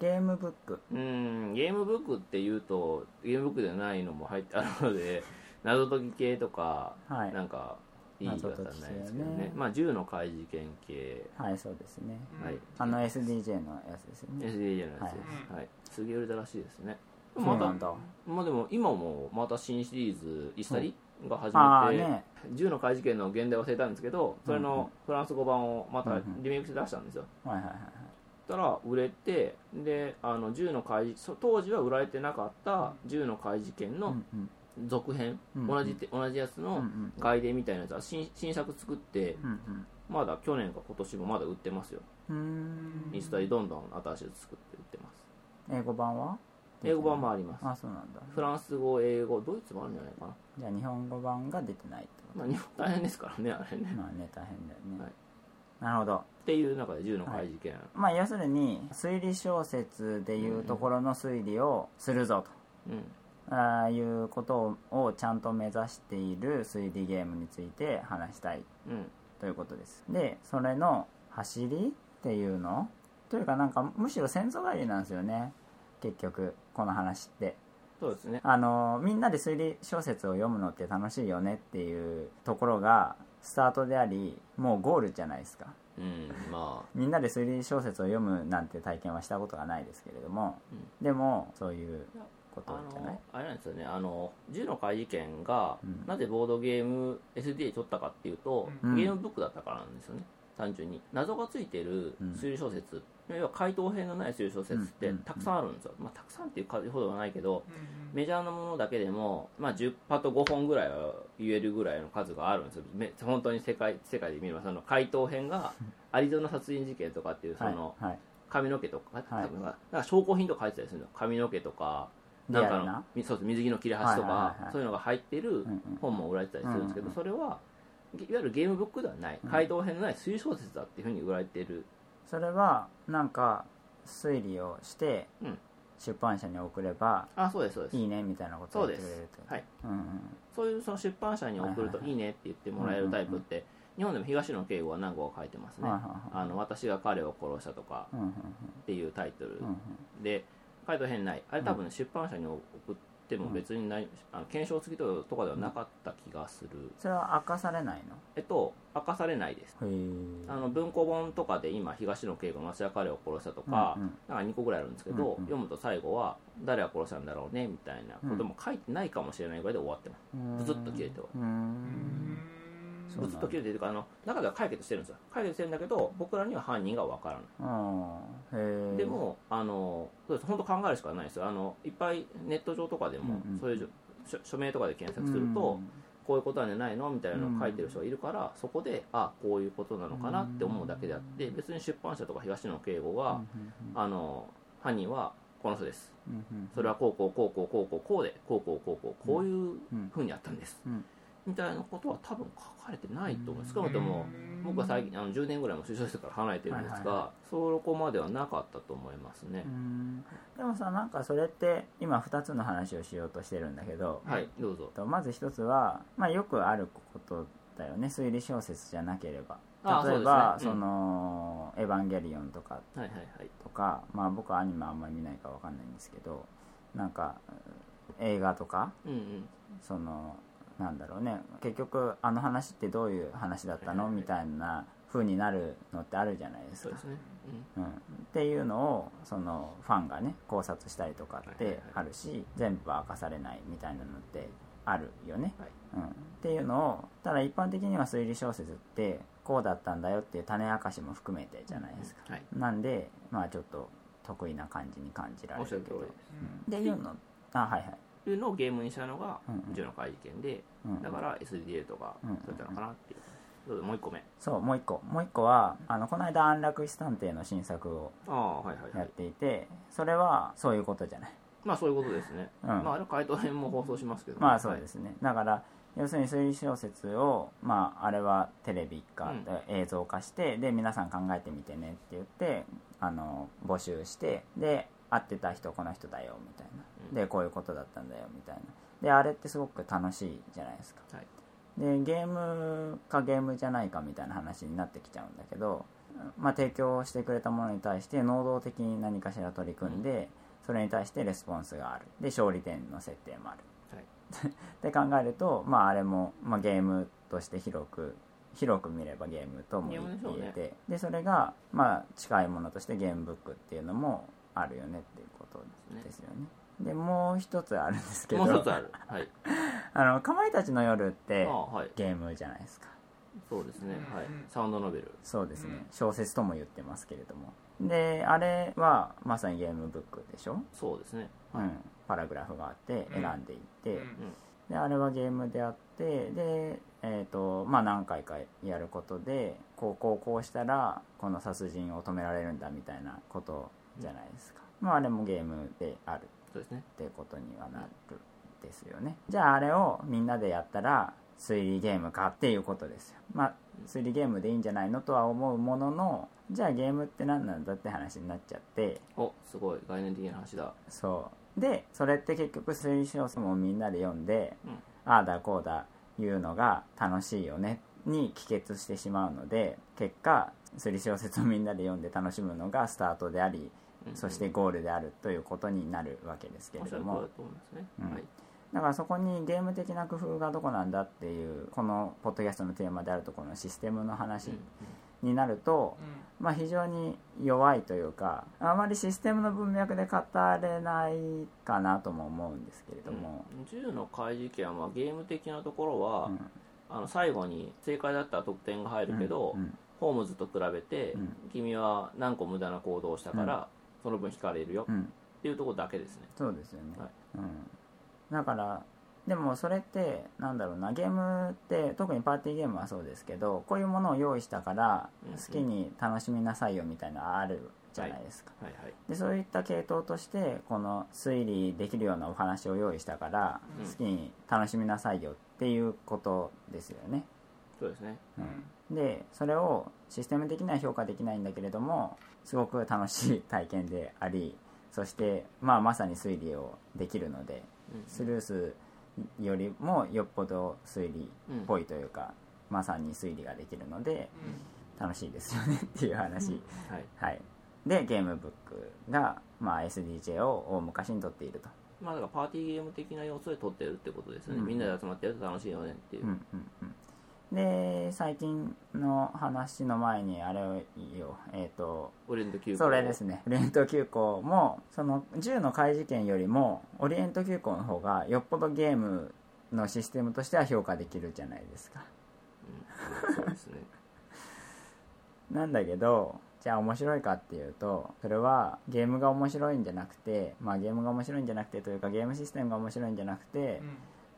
ゲームブック。うんゲームブックっていうとゲームブックじゃないのも入ってあるので 謎解き系とか、はい。なんかいい言い方はないですけどね。ね。まあ銃の怪事件系、はいそうですね。はい。あの SDJ のやつですよね。SDJ のやつです、はい。すげえ売れたらしいですね。またそうなんだ。まあでも今もまた新シリーズ「イスタリ」が始めて、ああね。銃の怪事件の現代忘れたんですけどそれのフランス語版をまたリメイクして出したんですよ、はいはいはいそしたら売れてであの銃の怪そ当時は売られてなかった銃の怪事件のうんうん。続編、うん同じて同じやつうんうのん。外伝みたいなやつは新新作作ってうんまだ去年か今年もまだ売ってますよ。インスタにどんどん新しいやつ作って売ってます。英語版は？英語版もあります。あそうなんだ。フランス語英語ドイツもあるんじゃないかな。じゃあ日本語版が出てないってこまあ日本大変ですからねあれね。とまあね大変だよね、はい。なるほどっていう中で銃の怪事件、まあ要するに推理小説でいうところの推理をするぞうん。あいうことをちゃんと目指している推理ゲームについて話したい。うん。ということです。でそれの走りっていうの？というかなんかむしろ先祖返りなんですよね。結局この話って。そうですね。あのみんなで推理小説を読むのって楽しいよねっていうところがスタートでありもうゴールじゃないですかうんまみんなで推理小説を読むなんて体験はしたことがないですけれども、でもそういうことあじゃない？のあれなんですよね。あの銃の怪事件が、うん。なぜボードゲーム SDA に取ったかっていうと、うん。ゲームブックだったからなんですよね。単純に。謎がついてるうん。推理小説、要は回答編のない推理小説ってうんたくさんあるんですよ、まあ、たくさんっていう数ほどはないけどメジャーなものだけでも、まあ、10パと5本ぐらいは言えるぐらいの数があるんですよ。め本当に世界世界で見ればその回答編がアリゾナ殺人事件とかっていうその髪の毛とか,、はい。多分なんか証拠品とか入ってたりするの。髪の毛とかな？んかのそうです水着の切れ端とか、そういうのが入ってる本も売られてたりするんですけど、それはいわゆるゲームブックではない。うん。回答編のない推理小説だっていうふうに売られている、それはなんか推理をしてうん。出版社に送ればあそうですそうです。いいねみたいなことを言ってくれると。はい。うんうんそういうその出版社に送るとはいはいねって言ってもらえるタイプって、日本でも東野圭吾は何個か書いてますね、はいはいはい。あの私が彼を殺したとかうんうんっていうタイトルうんうんで回答編ないあれ多分出版社に送っても別にない、あの検証付きとかではなかった気がする、それは明かされないの？えっと明かされないです。あの文庫本とかで今東野圭吾の「私は彼を殺した」とか、うんうん。なんか2個ぐらいあるんですけど、うんうん。読むと最後は誰が殺したんだろうねみたいなことも書いてないかもしれないぐらいで終わってます、ブツッと切れては。うーん。そうなんだ。ブツッと切れてるかあの中では解決してるんですよ。解決してるんだけど僕らには犯人がわからない。でもあのそうです。本当考えるしかないですよ。あのいっぱいネット上とかでも、うんうんそうい署名とかで検索すると、こういうことなんじゃないの？みたいなのを書いてる人がいるから、そこであこういうことなのかなって思うだけであって別に出版社とか東野圭吾が、あの犯人はこの人です。それはこうこうこうこうこうこうこうでこうこうこうこうこういうふうにやったんです、うんみたいなことは多分書かれてないと思います少なくとも僕は最近あの10年ぐらいも就職してから離れてるんですが、はいはそこまではなかったと思いますね。う、ん。でもさなんかそれって今2つの話をしようとしてるんだけどはいどうぞ。とまず一つは、まあ、よくあることだよね。推理小説じゃなければ。あ例えばそ,、ねうん。の「エヴァンゲリオン」とかはいはいはい。とか、まあ、僕はアニメあんまり見ないから分かんないんですけどなんか映画とかうんうん。そのなんだろうね。結局あの話ってどういう話だったの？みたいな風になるのってあるじゃないですか。そうですね、うん、っていうのをそのファンがね考察したりとかってあるし、全部は明かされないみたいなのってあるよね、うんはい。うん、っていうのをただ一般的には推理小説ってこうだったんだよっていう種明かしも含めてじゃないですか、はい。なんでまあちょっと得意な感じに感じられるるけどうん。っていうの。あはいはいいうのをゲームにしたのがうんうん。うちの会見で、うんだから SDA とかうんそういったのかなっていう、もう一個目。そうもう一個。もう一個はあのこの間安楽死探偵の新作をああはいはいはやっいていてそれはそういうことじゃない。まあそういうことですね、うん。まああれ回答編も放送しますけど、まあそうですね、だから要するに推理小説を、まあ、あれはテレビ化、うん。で映像化してで皆さん考えてみてねって言ってあの募集してで会ってた人この人だよみたいな、うん。でこういうことだったんだよみたいな。であれってすごく楽しいじゃないですか。はい。でゲームかゲームじゃないかみたいな話になってきちゃうんだけどまあ、提供してくれたものに対して能動的に何かしら取り組んで、それに対してレスポンスがある。で勝利点の設定もある。はい。って考えると、まあ、あれも、まあ、ゲームとして広く広く見ればゲームとも言えてでそれが、まあ、近いものとしてゲームブックっていうのもあるよねっていうことですよね。でもう一つあるんですけど。もう一つある。はい。あのかまいたちの夜ってあはい。ゲームじゃないですか。そうですね。はいうんサウンドノベル。そうですね、うん。小説とも言ってますけれども。であれはまさにゲームブックでしょ、そうですね。うん、パラグラフがあって選んでいって、うんであれはゲームであってで、えーとまあ、何回かやることでこうこうこうしたらこの殺人を止められるんだみたいなことじゃないですか、まあ、あれもゲームである。そうですね。っていうことにはなるですよね。じゃああれをみんなでやったら推理ゲームかっていうことですよ。まあ推理ゲームでいいんじゃないのとは思うもののじゃあゲームって何なんだって話になっちゃって。おすごい概念的な話だ。そう。でそれって結局推理小説もみんなで読んで、うん。ああだこうだ言うのが楽しいよねに帰結してしまうので結果推理小説をみんなで読んで楽しむのがスタートであり、うんそしてゴールであるということになるわけですけれども。だからそこにゲーム的な工夫がどこなんだっていうこのポッドキャストのテーマであるところのシステムの話うんになると、うまあ、非常に弱いというかあまりシステムの文脈で語れないかなとも思うんですけれども、うん。銃の怪事件はまあゲーム的なところは、うん。あの最後に正解だったら得点が入るけど、うんホームズと比べて、うん。君は何個無駄な行動をしたから、その分引かれるよ。うっていうところだけですね。そうですよね、はい。うん、だからでもそれってなんだろうなゲームって特にパーティーゲームはそうですけどこういうものを用意したからうん好きに楽しみなさいよみたいなのあるじゃないですか、はいはい。でそういった系統としてこの推理できるようなお話を用意したからうん。好きに楽しみなさいよっていうことですよね、そうですね。うん、でそれをシステム的には評価できないんだけれどもすごく楽しい体験でありそして、まあ、まさに推理をできるのでうんスルースよりもよっぽど推理っぽいというか、まさに推理ができるので楽しいですよねっていう話、はい。はい、でゲームブックが、まあ、SDJ を大昔に取っていると、まあだからパーティーゲーム的な要素で撮ってるってことですよね、うん。みんなで集まってやると楽しいよねっていう、うんうんうんで最近の話の前にあれをいいよえっ、とオリエント急行。それですね。オリエント急行もその銃の怪事件よりもオリエント急行の方がよっぽどゲームのシステムとしては評価できるじゃないですか。うんそうですね。なんだけどじゃあ面白いかっていうとそれはゲームが面白いんじゃなくてまあゲームが面白いんじゃなくてというかゲームシステムが面白いんじゃなくて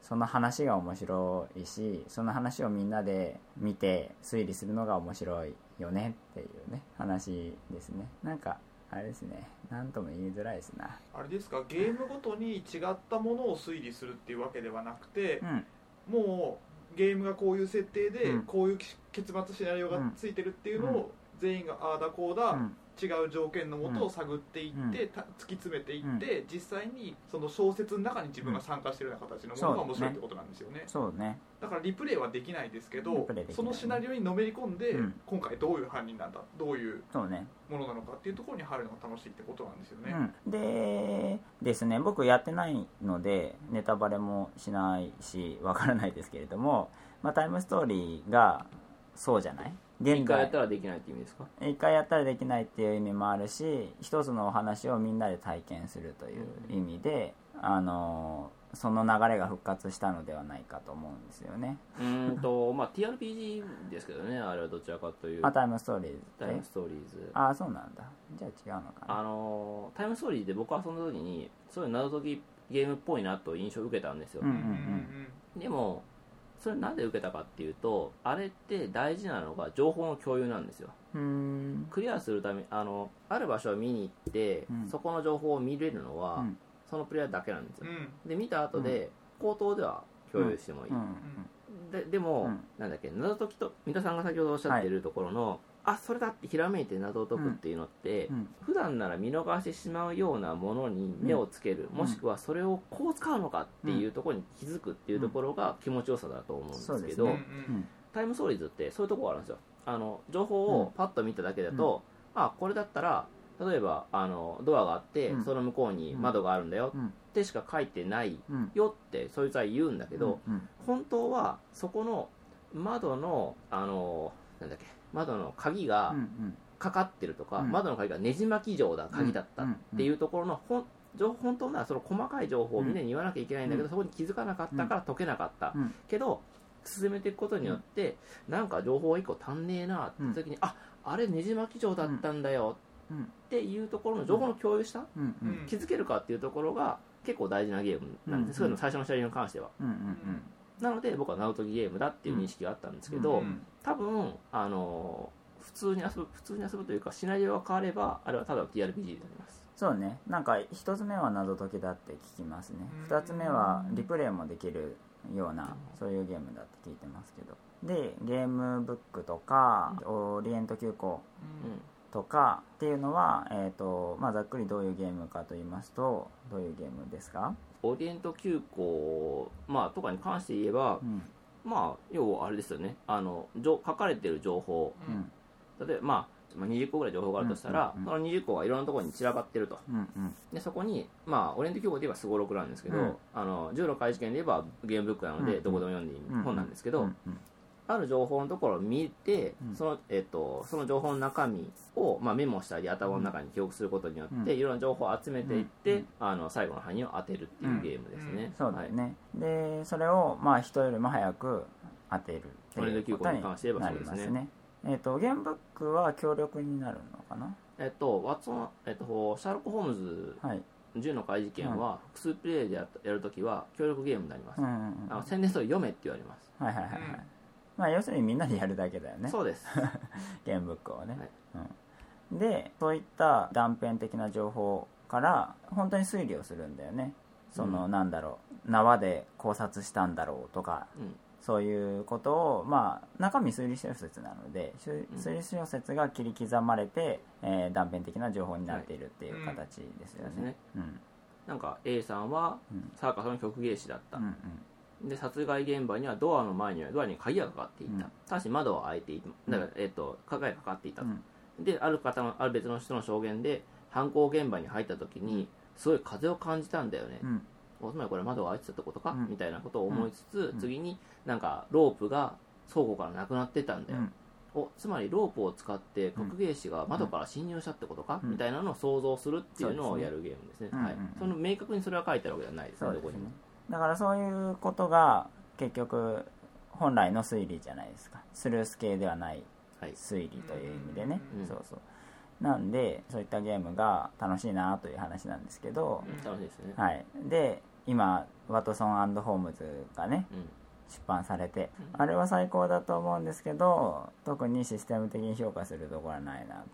その話が面白いしその話をみんなで見て推理するのが面白いよねっていうね話ですね。なんかあれですね。何とも言いづらいですな。あれですか？ゲームごとに違ったものを推理するっていうわけではなくてうん。もうゲームがこういう設定でうん。こういう結末シナリオがついてるっていうのを全員がああだこうだうん違う条件のもとを探っていって、た突き詰めていって、実際にその小説の中に自分が参加してるような形のものが面白いってことなんですよね。そうね。だからリプレイはできないですけリどプレイできないそのシナリオにのめり込んで、うん。今回どういう犯人なんだどういうものなのかっていうところに入るのが楽しいってことなんですよね、うん、でですね。僕やってないのでネタバレもしないしわからないですけれども、まあ、タイムストーリーがそうじゃない？現一回やった代らできないって意味ですか？一回やったらできないっていう意味もあるし一つのお話をみんなで体験するという意味で、あのその流れが復活したのではないかと思うんですよね。うーんとまあ TRPG ですけどねあれはどちらかというあタイムストーリーズでタイムストーリーズ。ああそうなんだ。じゃあ違うのかな。あのータイムストーリーで僕はその時にそういう謎解きゲームっぽいなと印象を受けたんですよ、うんうんうん。でもそれなんで受けたかっていうとあれって大事なのが情報の共有なんですよ。クリアするためあのある場所を見に行って、うん。そこの情報を見れるのは、うん。そのプレイヤーだけなんですよ。うん。うんで見た後で、口頭では共有してもいい、うん。ででも、うん。なんだっけ謎解きと三田さんが先ほどおっしゃっているところの、あそれだってひらめいて謎を解くっていうのって、うん。普段なら見逃してしまうようなものに目をつける、うん。もしくはそれをこう使うのかっていうところに気づくっていうところが気持ちよさだと思うんですけど、ね。タイムストーリーズってそういうところがあるんですよ。あの情報をパッと見ただけだと、あこれだったら例えばあのドアがあって、うん。その向こうに窓があるんだようんってしか書いてないうん。よってそいつは言うんだけど、うん。本当はそこの窓のあのなんだっけ窓の鍵がうんうん。かかってるとか、うん。窓の鍵がねじ巻き状だ鍵だったっていうところのほん情本当ならその細かい情報をみんなに言わなきゃいけないんだけど、うん。そこに気づかなかったから解けなかった、うん。けど進めていくことによって、なんか情報が1個足んねえなって時に、ああれねじ巻き状だったんだようん。っていうところの情報の共有した、うん。うん。気づけるかっていうところが結構大事なゲームなんです、うん。そういうの最初のシャリに関しては。うん。うん。なので僕は縄解きゲームだっていう認識があったんですけど、うん多分あの普通に遊ぶ普通に遊ぶというかシナリオが変わればあれはただの TRPG になります。そうね。なんか一つ目は謎解きだって聞きますね。うん。二つ目はリプレイもできるようなそういうゲームだって聞いてますけど。でゲームブックとかオリエント急行うん。とかっていうのは、えーとまあ、ざっくりどういうゲームかと言いますとどういうゲームですか、オリエント急行、まあ、とかに関して言えば、うんまあ、要はあれですよね。あの情書かれてる情報。ううん。ん例えば、まあ、まあ20個ぐらい情報があるとしたら、その20個がいろんなところに散らばってると。うんうん。でそこに、まあ、オリエント急行で言えばすごろくなんですけど、うん。あの銃の開示権で言えばゲームブックなので、うんどこでも読んでいい本なんですけど、ある情報のところを見て、うん。そのえっとその情報の中身を、まあ、メモしたり頭の中に記憶することによって、うん。いろんな情報を集めていって、うん。あの最後の範囲を当てるっていうゲームですね、そうだよね、でそれをまあ人よりも早く当てるっていうことになりますね。えっ、とゲームブックは協力になるのかな？えっとワッツォン、えっと、シャーロック・ホームズはい。銃の開示権は複数プレイでややるときは協力ゲームになります、うんうんうんあの宣伝書を読めって言われます、はいはいはいはい、うんまあ要するにみんなでやるだけだよね。そうです。ゲームブックをね、はい。うん、でそういった断片的な情報から本当に推理をするんだよね。その、うん。なんだろう。縄で考察したんだろうとかうん。そういうことを、まあ、中身推理小説なので推理小説が切り刻まれて、えー断片的な情報になっているっていう形ですよね。はいそうん。なんか A さんはうん。サーカスの曲芸師だった、うんで殺害現場にはドアの前にはドアに鍵がかかっていた、うん。ただし窓は開いていた。だから、えっと鍵がかかっていたと、うん。である方のある別の人の証言で犯行現場に入った時にすごい風を感じたんだよね、うん。おつまりこれ窓が開いてたってことか、うん。みたいなことを思いつつ、うん。次になんかロープが倉庫からなくなってたんだよ、うん。おつまりロープを使って曲芸師が窓から侵入したってことか、うん。みたいなのを想像するっていうのをやるゲームですね、はい、その明確にそれは書いてあるわけではないですね。どこにもだからそういうことが結局本来の推理じゃないですか。スルース系ではないはい。推理という意味でね、うん。そうそう。なんでそういったゲームが楽しいなという話なんですけど、うん。楽しいですね、はい。で今ワトソンホームズがねうん。出版されて、うん。あれは最高だと思うんですけど特にシステム的に評価するところはないなというよ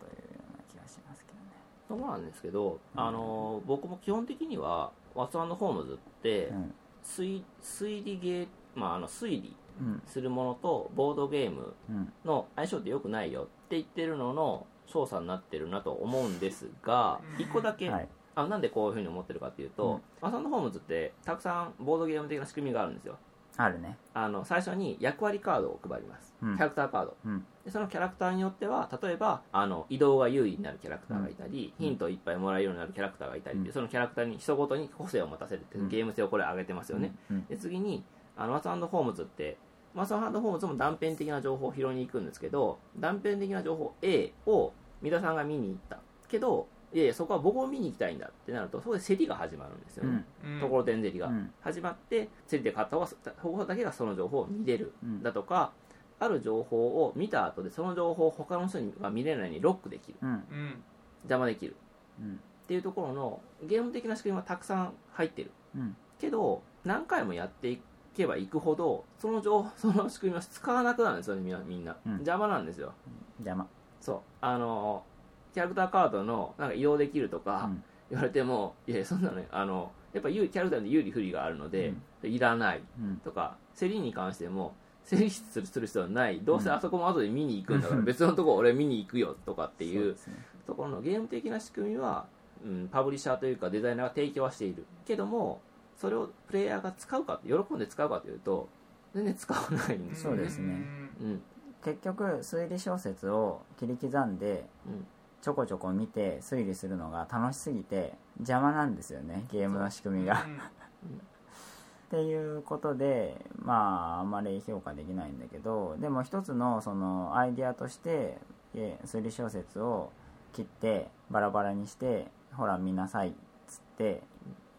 うな気がしますけどね。そうなんですけど、うんあの僕も基本的にはワッツホームズってうん推推理ゲー、まあ、あの推理うん。するものとボードゲームうん。の相性って良くないよって言ってるのの調査になってるなと思うんですがうん。一個だけ、はい。あなんでこういうふうに思ってるかっていうと、ワッツホームズってたくさんボードゲーム的な仕組みがあるんですよあるね。あの最初に役割カードを配ります、うん。キャラクターカード。うん。でそのキャラクターによっては例えばあの移動が優位になるキャラクターがいたり、うん。ヒントをいっぱいもらえるようになるキャラクターがいたりっていううん。そのキャラクターに人ごとに個性を持たせるっていううんゲーム性をこれ上げてますよね、うん。で次にあのマツホームズってマツホームズも断片的な情報を拾いに行くんですけど断片的な情報 A を三田さんが見に行った。けどいやいやそこは僕も見に行きたいんだってなるとそこで競りが始まるんですよね、うん。ところてん競りが、うん。始まって競りで買った方が方だけがその情報を見れるうん。だとかある情報を見た後でその情報を他の人が見れないようにロックできる。うん。うん。邪魔できる。うん。っていうところのゲーム的な仕組みはたくさん入ってる。うん。けど何回もやっていけばいくほどその情 その仕組みを使わなくなるんですよねみんな。みんな、うん。邪魔なんですよ。邪魔。そう。あのキャラクターカードのなんか移動できるとかうん。言われても、いやいやそんなのねあのやっぱキャラクターで有利不利があるので、いらないうん。とか競りに関しても競りするする必要はない。どうせあそこも後で見に行くんだから 別のとこ俺見に行くよとかっていうね。ところのゲーム的な仕組みは、うん、パブリッシャーというかデザイナーが提供はしているけどもそれをプレイヤーが使うか喜んで使うかというと全然使わないんですよね。そうですね。うん。結局推理小説を切り刻んでうんちょこちょこ見て推理するのが楽しすぎて邪魔なんですよねゲームの仕組みが。う。ん。っていうことでまああんまり評価できないんだけどでも一つのそのアイディアとしてえ推理小説を切ってバラバラにしてほら見なさいっつって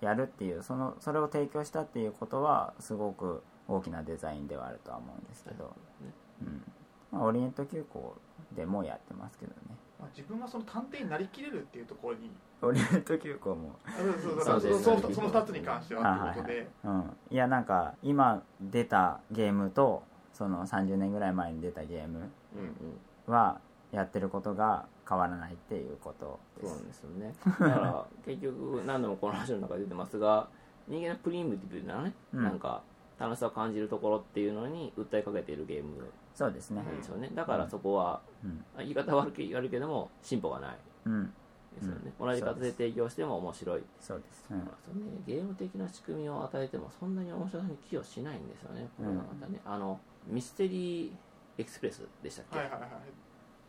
やるっていうそのそれを提供したっていうことはすごく大きなデザインではあるとは思うんですけど、うん。まあ、オリエント急行でもやってますけどねまあ、自分がその探偵になりきれるっていうところにオリエント急行もあそうそうそうです。そのそのその2つに関してはっていうことで、うん、いやなんか今出たゲームとその30年ぐらい前に出たゲームはやってることが変わらないっていうことでそうですよね。だから結局何度もこの話の中で出てますが人間のプリミティブなね、うん。なんか楽しさを感じるところっていうのに訴えかけているゲームそうですね。なんですよね。だからそこは、うん。言い方悪く悪いけども進歩がない。うんですよね、うん。同じ形で提供しても面白い。そうです、うんそうね、ゲーム的な仕組みを与えてもそんなに面白さに寄与しないんですよね。これはまたね、あのミステリーエクスプレスでしたっけ、はいはいはい。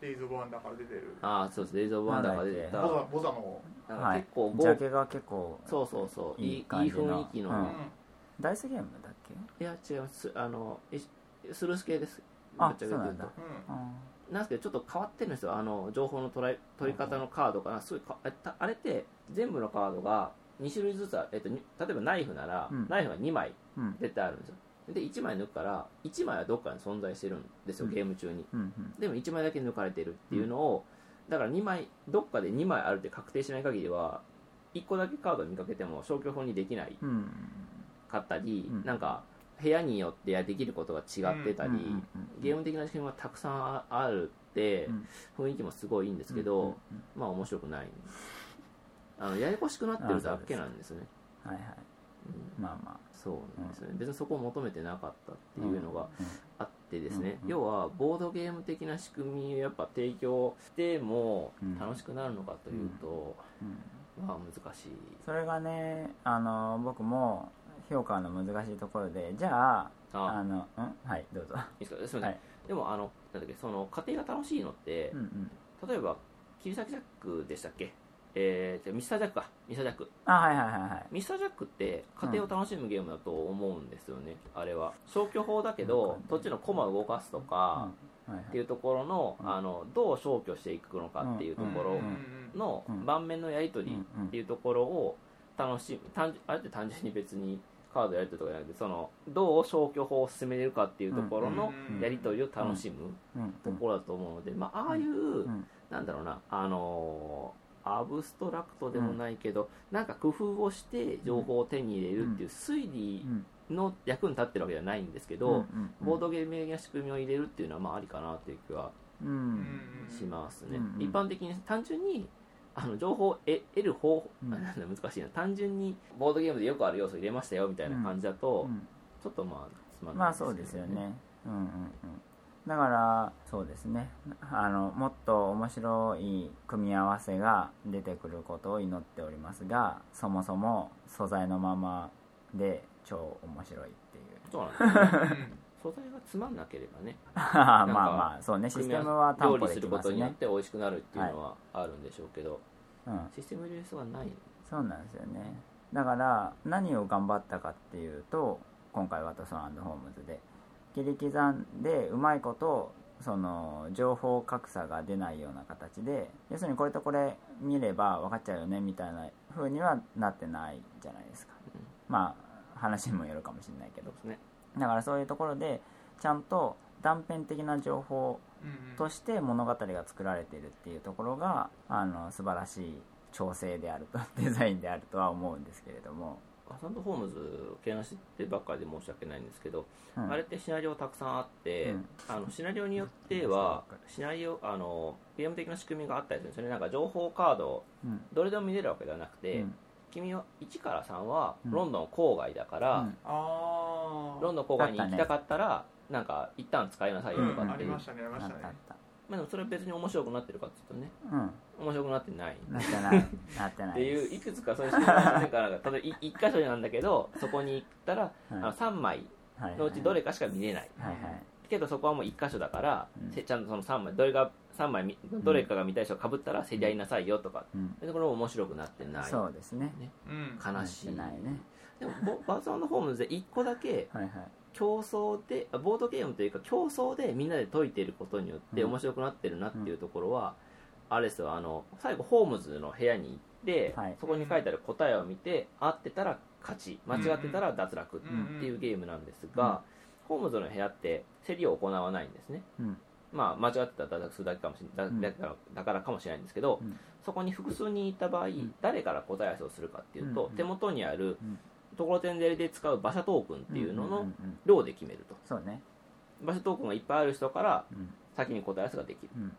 デイズ・オブ・ワンダーから出てる。ああそうです。デイズ・オブ・ワンダーが出てた。ボザボザの、結構豪ジャケが結構そうそうそう。いいいい感じの雰囲気の、ダイスゲームだっけ？いや違います。あのいスルース系です。あぶっちゃけ言うと。そうなんだ。うん。なんですけどちょっと変わってるんですよ。あの情報の捉え取り方のカードかなすごいかあれって全部のカードが2種類ずつある、えっと、に例えばナイフなら、うん。ナイフが2枚うん。絶対あるんですよ。で1枚抜くから1枚はどっかに存在してるんですようん。ゲーム中に。うんうん。でも1枚だけ抜かれてるっていうのを、だから2枚どっかで2枚あるって確定しない限りは1個だけカードを見かけても消去法にできないうん。かったり、うん。なんか部屋によってできることが違ってたり、ゲーム的な仕組みがたくさんああるって、うん。雰囲気もすごいいいんですけど、まあ面白くない。あのややこしくなってるだけなんですね。はいはい。うん。まあまあ。そうなんですよね、別にそこを求めてなかったっていうのがうんあってですね、要はボードゲーム的な仕組みをやっぱ提供してもうん。楽しくなるのかというと、うん。まあ難しい。それがねあの僕も評価の難しいところでじゃああ。あのうん？はいどうぞ。いいですか？すみません、はい。でもあのなんだっけその家庭が楽しいのって、うんうん。例えば切り裂きジャックでしたっけ？えー、じゃあミスタージャックか。ミスタージャック。あはいはいはいはい。ミスタージャックって家庭を楽しむゲームだと思うんですよね、あれは。消去法だけど、うんそっちのコマを動かすとか、はいはい。っていうところの,、うん。あのどう消去していくのかっていうところうんのうん。盤面のやり取りっていうところを楽しむ単純あれって単純に別にカードやり取りとかじゃなくてそのどう消去法を進めれるかっていうところのうんやり取りを楽しむうん。ところだと思うので、まあ、ああいう、うん。なんだろうなあのーアブストラクトでもないけど、なんか工夫をして情報を手に入れるっていう推理うんの役に立ってるわけじゃないんですけど、うん。うん。ボードゲーム的な仕組みを入れるっていうのはまあありかなっていう気はしますね、うん。一般的に単純にあの情報を得得る方法、うん。なんだ難しいな。単純にボードゲームでよくある要素入れましたよみたいな感じだと、うん。ちょっとまあつまんまあないそうですよね。うんうんうん。だからそうですね。あのもっと面白い組み合わせが出てくることを祈っておりますがそもそも素材のままで超面白いっていう。そうなんですようん 素材がつまんなければね。まあまあそうねシステムは担料保で理することきますねによって美味しくなるっていうのはあるんでしょうけど、うん。システム入れる必要がない。そうなんですよね。だから何を頑張ったかっていうと今回ワトソンホームズで。切り刻んでうまいことその情報格差が出ないような形で要するにこれとこれ見れば分かっちゃうよねみたいな風にはなってないじゃないですか、まあ話にもよるかもしれないけど。ですねだからそういうところでちゃんと断片的な情報うんとして物語が作られているっていうところがあの素晴らしい調整であると デザインであるとは思うんですけれども、アサンドホームズをけなしてばっかりで申し訳ないんですけど、うん。あれってシナリオたくさんあって、うん。あのシナリオによってはシナリオあのゲーム的な仕組みがあったりするんですよね。なんか情報カードをうん。どれでも見れるわけではなくて、うん。君は1から3はうん。ロンドン郊外だから、うん。ああロンドン郊外に行きたかったらなんか一旦使いなさいよとかあっていう、りましたねありまあしたね。まあ、でもそれは別に面白くなってるかっていうとね。うん。面白くなってない。なってない。なってないっていういくつかそういう仕組みがあるから例えば1箇所なんだけどそこに行ったら、はい。あの3枚はいのうちどれかしか見れない。はいはい。けどそこはもう1箇所だから、うん。せちゃんとその3枚どれが三枚みどれかが見たい人がかぶったら競り合いなさいよとか、うん。そういうところも面白くなってない。そうですね。うん。悲しい。ないねでもボバーズホームズで1個だけはいはい。競争であボードゲームというか競争でみんなで解いていることによってうん。面白くなってるなっていうところは、あれですよあの最後ホームズの部屋に行って、はい。そこに書いてある答えを見て合ってたら勝ち間違ってたら脱落っていうゲームなんですが、ホームズの部屋って競りを行わないんですね。うん。まあ間違ってたら脱落するだけかもしれだうん。だからだからかもしれないんですけど、うん。そこに複数人いた場合、ん。誰から答え合わせをするかっていうと、うん。手元にあるうんところてんでで使う馬車トークンっていうのの量で決めると。そうね。馬車トークンがいっぱいある人からうん。先に答え合わせができる。うん。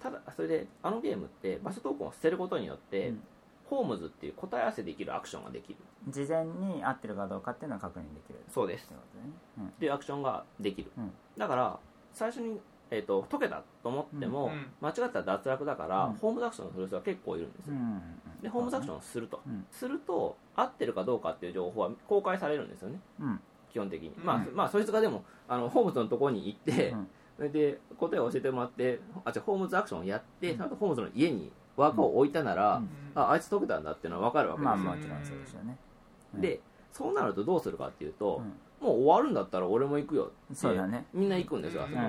ただそれであのゲームって馬車トークンを捨てることによって、うん。ホームズっていう答え合わせできるアクションができる。事前に合ってるかどうかっていうのは確認できる。そうです。っていうアクションができる、うん。だから最初に、えー、と解けたと思っても、間違ったら脱落だから、うん。ホームズアクションをする人が結構いるんですよ、うん。でホームズアクションをすると、うん。すると合ってるかどうかっていう情報は公開されるんですよね。うん。基本的に、うん。まあまあそいつがでもあのホームズのところに行って、うん。それで答えを教えてもらってあじゃあホームズアクションをやって、うん。ホームズの家に枠を置いたなら、うん。ああいつ解けたんだっていうのは分かるわけです。よ、まあそうですよね。うん。でそうなるとどうするかっていうと、うん。もう終わるんだったら俺も行くよってそうだね。みんな行くんですよ、あそこ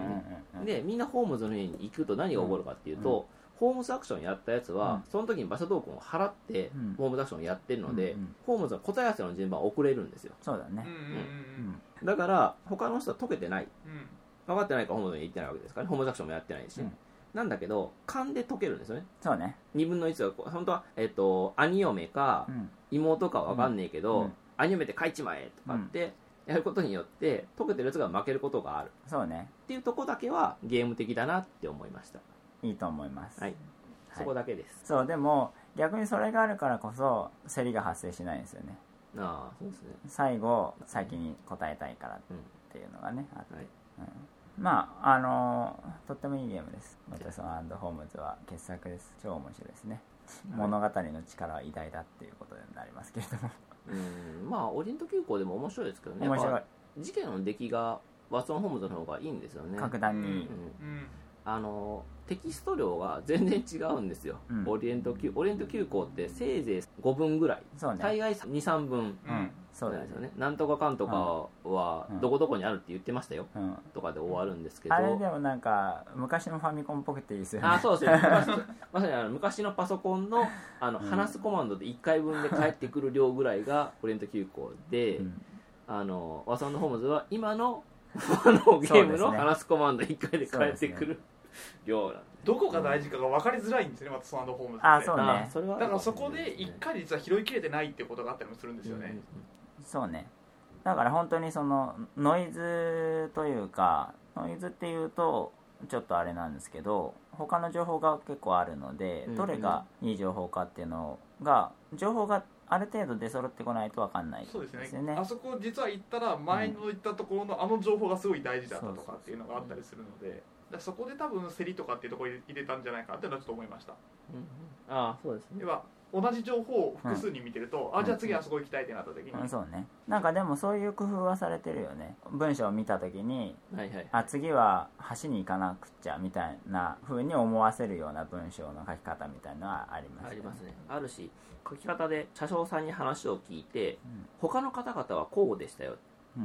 に。でみんなホームズの家に行くと何が起こるかっていうと、ホームズアクションやったやつは、うん。その時に場所トークンを払って、うん。ホームズアクションをやってるので、うんうん。ホームズの答え合わせの順番遅れるんですよ。そうだね。うんだから他の人は解けてない。うん。分かってないからホームズに行ってないわけですからね。ホームズアクションもやってないし、うん。なんだけど勘で解けるんですよね。そうね。2分の1は本当は、えっと兄嫁かうん。妹か分かんねえけど、うん。兄嫁って書いちまえとかってやることによって解けてるやつが負けることがある。そうね。っていうとこだけはゲーム的だなって思いましたいいと思います。はい、そこだけです。そうでも逆にそれがあるからこそ競りが発生しないんですよね。ああそうですね。最後先に答えたいからっていうのがねあって、はい。うん。まああのとってもいいゲームです「ロテソンホームズ」は傑作です。超面白いですね、物語の力は偉大だっていうことになりますけれども。うん。まあオリエント急行でも面白いですけどね。面白い。事件の出来がワッツン・ホームズの方がいいんですよね。格段に。いい、うん。うんあのテキスト量が全然違うんですよ、うん。オリエント急オリエント急行ってせいぜい5分ぐらい。ね。大概23分。うん。そうだね。なんですよね。なんとかかんとかはうん。どこどこにあるって言ってましたよ、うん。とかで終わるんですけど。あれでもなんか昔のファミコンっぽくていいですよね。あそうですね 昔まさにあの昔のパソコンのあの、うん。話すコマンドで1回分で返ってくる量ぐらいが オリエント急行で、うん。あのワソンのホームズは今の あのゲームの話すコマンド1回で返ってくる量な。んでどこが大事かが分かりづらいんですよねまたソンホームズって。あそうね。あそれはだからそこで一回実は拾いきれてないっていうことがあったりもするんですよね、そうね。だから本当にそのノイズというかノイズっていうとちょっとあれなんですけど他の情報が結構あるのでうんどれがいい情報かっていうのが情報がある程度出揃ってこないと分かんないそうですね。あそこ実は行ったら前の行ったところのあの情報がすごい大事だったとかっていうのがあったりするので。だからそこで多分競りとかっていうところに入れたんじゃないかっていうのはちょっと思いました。うんうん。ああそうですね。要は同じ情報を複数に見てると、あじゃあ次あそこ行きたいってなった時に、うん。そうね。なんかでもそういう工夫はされてるよね。文章を見た時にはいはい。あ次は橋に行かなくっちゃみたいな風に思わせるような文章の書き方みたいなのはありますよありますね。あるし書き方で車掌さんに話を聞いて、うん。他の方々はこうでしたよ。うん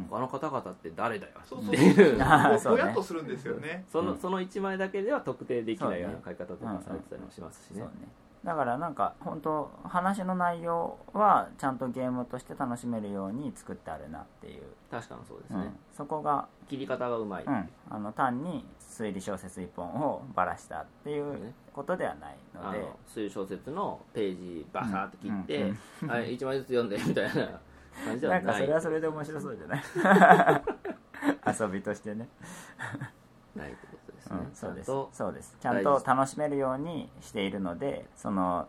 他の方々って誰だよそうそう。っていう。ぼやっとするんですよね。そのうん。その1枚だけでは特定できないような書き方とかされてたりもしますしね。そうね。だからなんか本当話の内容はちゃんとゲームとして楽しめるように作ってあるなっていう、確かにそうですね。うん、そこが、切り方がうまい、うん、あの単に推理小説一本をばらしたっていうね。ことではないので、あのそういう小説のページバサーッと切って、うん。はい、1枚ずつ読んでみたいな感じではないなんかそれはそれで面白そうじゃない？遊びとしてね、ないってことですね、うん、そうです。ちゃんとそうです。ちゃんと楽しめるようにしているのでその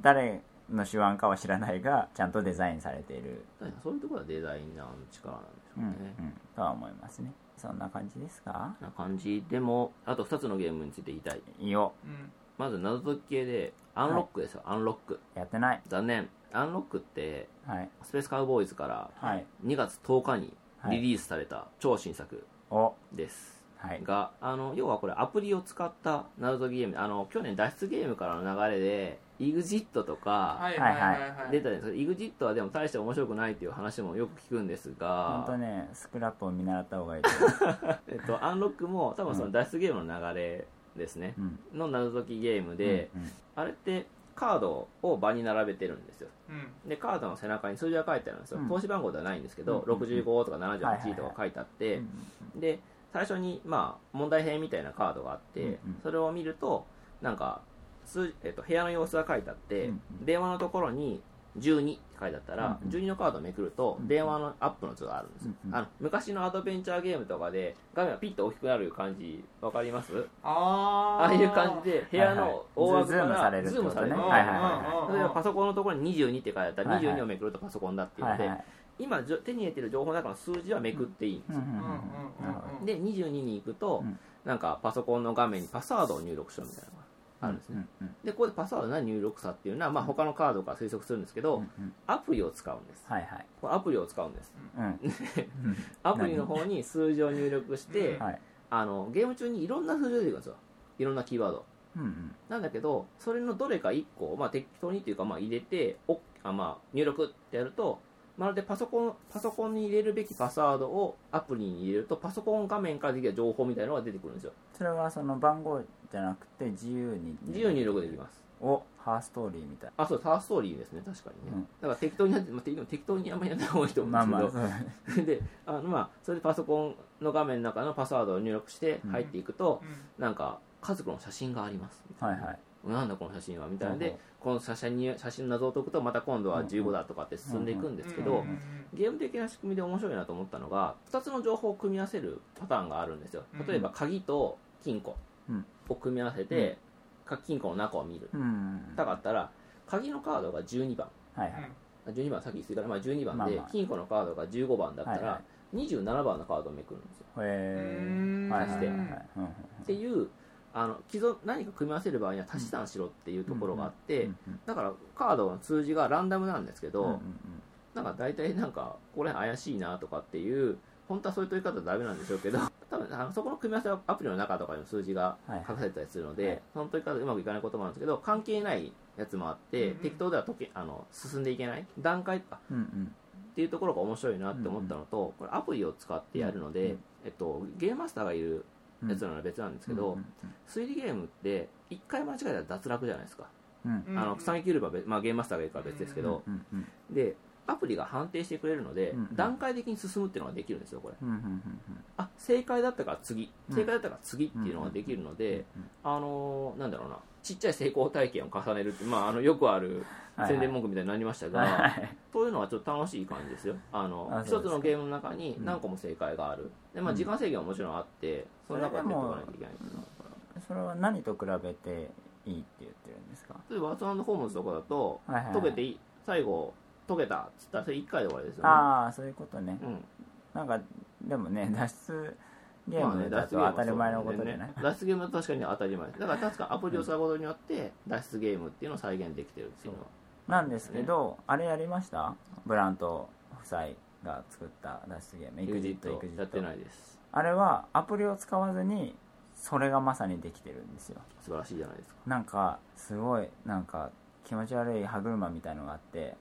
誰の手腕かは知らないがちゃんとデザインされている、そういうところはデザイナーの力なんでしょうんうね、うん、とは思いますね。そんな感じですか？な感じ。でもあと2つのゲームについて言いたい。いいよ。うん。まず謎解き系でアンロックですよ、アンロック。やってない。残念アンロックってはい。スペースカウボーイズからはい。2月10日にはい。リリースされた超新作お。です、はい。が、あの要はこれアプリを使った謎解きゲームあの去年脱出ゲームからの流れで EXIT とかはいはいはいはい。出たんですけど EXIT はでも大して面白くないっていう話もよく聞くんですが本当ねスクラップを見習った方がいい。と えっと、アンロックも多分その脱出ゲームの流れですね、うん。の謎解きゲームで、うんうん。あれってカードを場に並べてるんですよ。うん。でカードの背中に数字が書いてあるんですよ、うん。投資番号ではないんですけど、うん65とかはいはい78とか書いてあって、うんで最初にまあ問題編みたいなカードがあって、それを見るとなんか数、えっと、部屋の様子が書いてあって、うん。電話のところに12って書いてあったら、うんうん。12のカードをめくると、うん電話のアップの図があるんですよ、あの昔のアドベンチャーゲームとかで画面がピッと大きくなる感じわかります？あー。ああいう感じで部屋の大枠かズームされらズームされる。うんはいはいはい。例えばパソコンのところに22って書いてあったらはいはい。22をめくるとパソコンだっていうので、今手に入れてる情報の中の数字はめくっていいんですよ、で22に行くと、うん。なんかパソコンの画面にパスワードを入力しろみたいなあるんですね、うんうん。でここでパスワード何入力さっていうのは、まあ、他のカードから推測するんですけど、うんうん。アプリを使うんです。はいはい。これアプリを使うんです。うん。アプリの方に数字を入力して、うん。はい。あのゲーム中にいろんな数字が出てくるんですよ。いろんなキーワード。うんうん。なんだけどそれのどれか1個、まあ、適当にっていうか、まあ、入れておあ、まあ、入力ってやるとまるでパソコンパソコンに入れるべきパスワードをアプリに入れるとパソコン画面からできる情報みたいなのが出てくるんですよ。それはその番号じゃなくて自由に。自由に入力できます。おハーストーリーみたい。あそうターストーリーですね。確かにね、うん。だから適当にやって、まあ、適当適当にあんまりやらない方がいいと思まあうんですけど、まあそう であのまあそれでパソコンの画面の中のパスワードを入力して入っていくと、なんか家族の写真があります。みたなはいいはい。なんだこの写真はみたいな。のでこの写真に写真の謎を解くとまた今度は15だとかって進んでいくんですけど、うんうんうん。ゲーム的な仕組みで面白いなと思ったのが2つの情報を組み合わせるパターンがあるんですよ。例えば鍵と金庫。うんを組み合わせて、か金庫の中を見る。うん。たかったら鍵のカードが12番。はいはい。あ12番さっき言ったから、まあ、12番で、まあまあ。金庫のカードが15番だったら、はいは27番のカードをめくるんですよ。へうん。えはいはいはい。はいうんうんっていうあの既存何か組み合わせる場合には足し算しろっていうところがあって、うんうんだからカードの数字がランダムなんですけど、うんうん。なんか大体なんかこれ怪しいなとかっていう本当はそういう取り方はダメなんでしょうけど 多分あのそこの組み合わせはアプリの中とかにも数字がはい書かれてたりするので、はい。その取り方うまくいかないこともあるんですけど関係ないやつもあって、うんうん。適当では解けあの進んでいけない段階あうんうん。っていうところが面白いなって思ったのと、これアプリを使ってやるので、うんえっと、ゲームマスターがいるうん。やつなら別なんですけど、うん推理ゲームって1回間違えたら脱落じゃないですか、うん。うんあの草木切れば別、まあ、ゲームマスターがいるから別ですけど、うんうん。でアプリが判定してくれるので、うん段階的に進むっていうのができるんですよこれ。うんうんうんあ正解だったから次。うん。正解だったから次っていうのができるので、あのーなんだろうな。ちっちゃい成功体験を重ねるって、まあ、あのよくある宣伝文句みたいになりましたが、はいはい。そういうのはちょっと楽しい感じですよ。あのあ一つのゲームの中に何個も正解がある。で、まあ、うん。時間制限はもちろんあって、その中でやっていかないといけない。それは何と比べていいって言ってるんですか？例えばワッツホームズとかだと、はいはいはい。解けていい。最後解けたっつったらそれ1回で終わりですよね。ああそういうことね。うん。なんかでもね脱出ゲーまあねムだと当たり前のことじゃない、脱出ゲームは確かに当たり前。ですだから確かアプリを使うことによって脱出ゲームっていうのを再現できてるっていうのは。なんですけど、あれやりました？ブラント夫妻が作った脱出ゲーム。EXIT やってないです。あれはアプリを使わずにそれがまさにできてるんですよ。素晴らしいじゃないですか。なんかすごいなんか気持ち悪い歯車みたいのがあって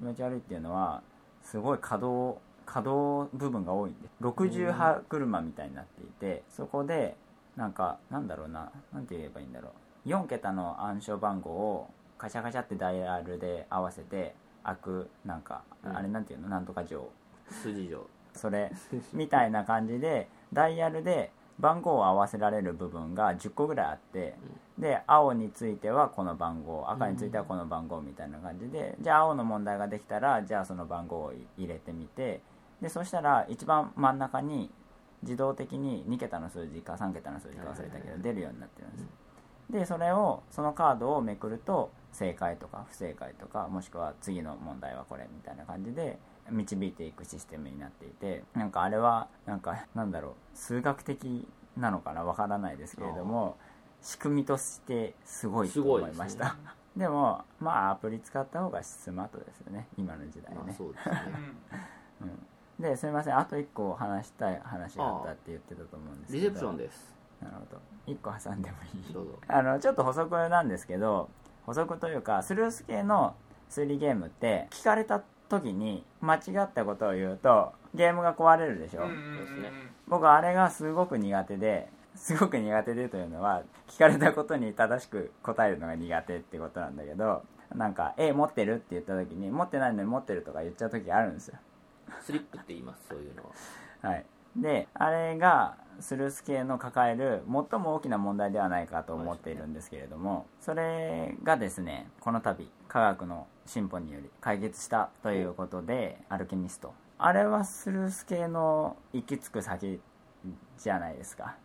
気持ち悪いっていうのはすごい可動可動部分が多いんで60歯車みたいになっていてそこでなんかなんだろうななんて言えばいいんだろう。4桁の暗証番号をカチャカチャってダイヤルで合わせて開くなんか、うん。あれなんていうの？なんとか錠筋上それみたいな感じでダイヤルで番号を合わせられる部分が10個ぐらいあって、で青についてはこの番号赤についてはこの番号みたいな感じで、じゃあ青の問題ができたらじゃあその番号を入れてみてでそしたら一番真ん中に自動的に2桁の数字か3桁の数字か忘れたけど出るようになってるんです。でそれをそのカードをめくると正解とか不正解とかもしくは次の問題はこれみたいな感じで導いていくシステムになっていてなんかあれはなんかなんだろう数学的なのかな？わからないですけれども仕組みとしてすごいと思いました。す でもまあアプリ使った方がスマートですよね。今の時代ね、まあそうですね。うん、ですみません。あと1個話したい話があったって言ってたと思うんですけど。リセプションです。なるほど。1個挟んでもいい？どうぞ。あのちょっと補足なんですけど補足というかスルース系の推理ゲームって聞かれた時に間違ったことを言うとゲームが壊れるでしょ、うんうん。僕あれがすごく苦手ですごく苦手でというのは聞かれたことに正しく答えるのが苦手ってことなんだけどなんか「え持ってる?」って言った時に「持ってないのに持ってる」とか言っちゃう時があるんですよ。スリップって言いますそういうのは。はい。であれがスルース系の抱える最も大きな問題ではないかと思っているんですけれどもそれがですねこの度科学の進歩により解決したということでアルケミスト。あれはスルース系の行き着く先じゃないですか。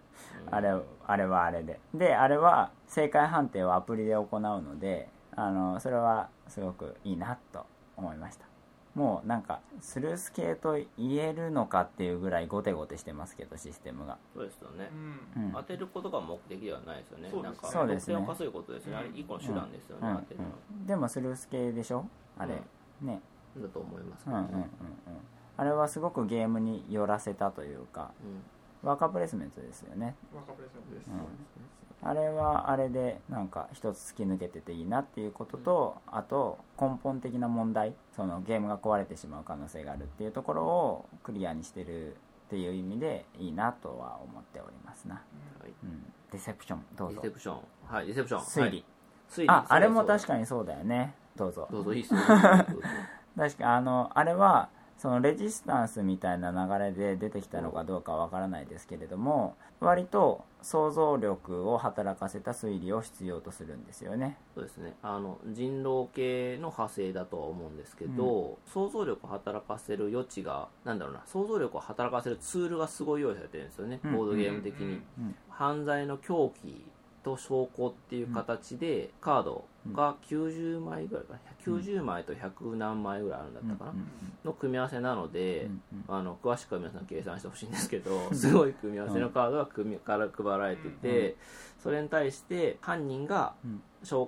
あれあれはあれで。であれは正解判定をアプリで行うのであのそれはすごくいいなと思いました。もうなんかスルース系と言えるのかっていうぐらいゴテゴテしてますけどシステムが、そうですよね。うん。うん当てることが目的ではないですよね。そうです。なんかそうですね。得点を稼ぐことですね。あれ一個の手段ですよねうん。当てるの。うん。でもスルース系でしょ？あれ、ね。だと思いますけうんうんうんうん。どねあれはすごくゲームに寄らせたというかうんワーカープレイスメントですよね。若プレゼントです、うん。あれはあれでなんか一つ突き抜けてていいなっていうことと、あと根本的な問題そのゲームが壊れてしまう可能性があるっていうところをクリアにしてるっていう意味でいいなとは思っておりますな、はい。うん、ディセプションどうぞ。リセプション。はいリセプション。推理、はい。推理。ああれも確にかにそうだよね。どうぞ。どうぞいいっすよ。どうぞ。確かあのあれはそのレジスタンスみたいな流れで出てきたのかどうかわからないですけれども割と想像力を働かせた推理を必要とするんですよね。そうですね。あの人狼系の派生だとは思うんですけど、想像力を働かせる余地がなんだろうな想像力を働かせるツールがすごい用意されてるんですよね、うん。ボードゲーム的に、うん。犯罪の凶器と証拠っていう形で、カードが90枚ぐらいかな。90枚と100何枚ぐらいあるんだったかな、うんの組み合わせなので、あの詳しくは皆さん計算してほしいんですけど すごい組み合わせのカードが組みから配られてて、それに対して犯人が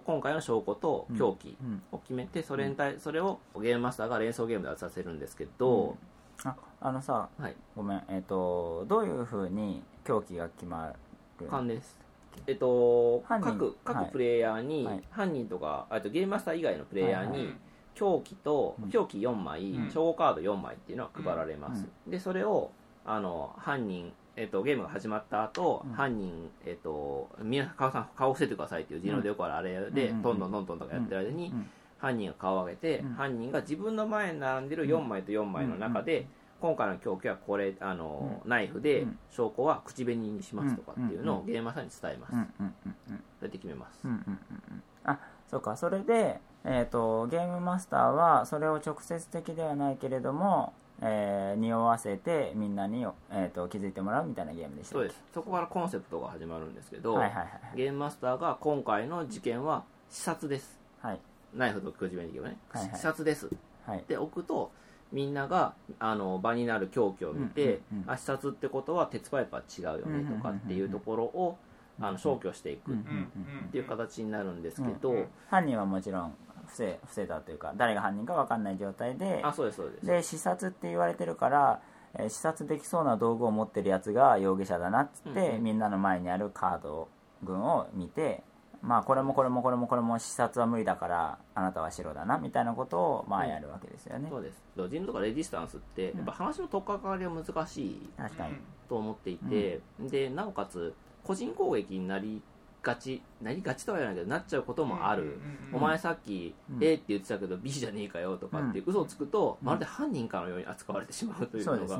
今回の証拠と凶器うんを決めてそれに対それをゲームマスターが連想ゲームで当てさせるんですけど、ああのさはい。ごめん。えっ、とどういうふうに狂気が決まる？勘ですえっと各はい。各プレイヤーに、はい。犯人とかあとゲームマスター以外のプレイヤーに、凶器とうん。凶器4枚、うん。証拠カード4枚っていうのは配られます、でそれをあの犯人えっと、ゲームが始まった後、うん。犯人、えっと、みんな顔さん顔を伏せてくださいっていう人狼でよくあるあれで、うん。どんどんどんどんとかやってる間に、うん。犯人が顔を上げて、うん。犯人が自分の前に並んでる4枚と4枚の中で、今回の凶器はこれあの、ナイフで、うん。証拠は口紅にしますとかっていうのをうんゲームマスターに伝えます、うんうんうんうん。それで決めます、うんうんうんうん。あそうか。それで、えー、とゲームマスターはそれを直接的ではないけれども、えー匂わせてみんなに、えー、と気づいてもらうみたいなゲームでしたそうです。そこからコンセプトが始まるんですけど、はいはいはいゲームマスターが今回の事件は視察です。はい。ナイフと口紅でいけばね、はいはい。視察です。はい。って置くとみんながあの場になる凶器を見て、うんうんうんあ視察ってことは鉄パイプは違うよねとかっていうところをあの消去していくっうんていう形になるんですけど、うん。犯人はもちろん伏せ伏せたというか誰が犯人か分かんない状態であそうですそうです。で視察って言われてるから、えー視察できそうな道具を持ってるやつが容疑者だなっつって、うんうん。みんなの前にあるカード群を見てまあこれもこれもこれもこれも視察は無理だからあなたは白だなみたいなことをまあやるわけですよね、そうです。人狼とかレジスタンスってやっぱ話の取っかかりは難しい確かに、と思っていて、でなおかつ個人攻撃になりがちなりがちとは言わないけどなっちゃうこともある、お前さっきうん。A って言ってたけど B じゃねえかよとかって嘘をつくと、まるで犯人かのように扱われてしまうというのが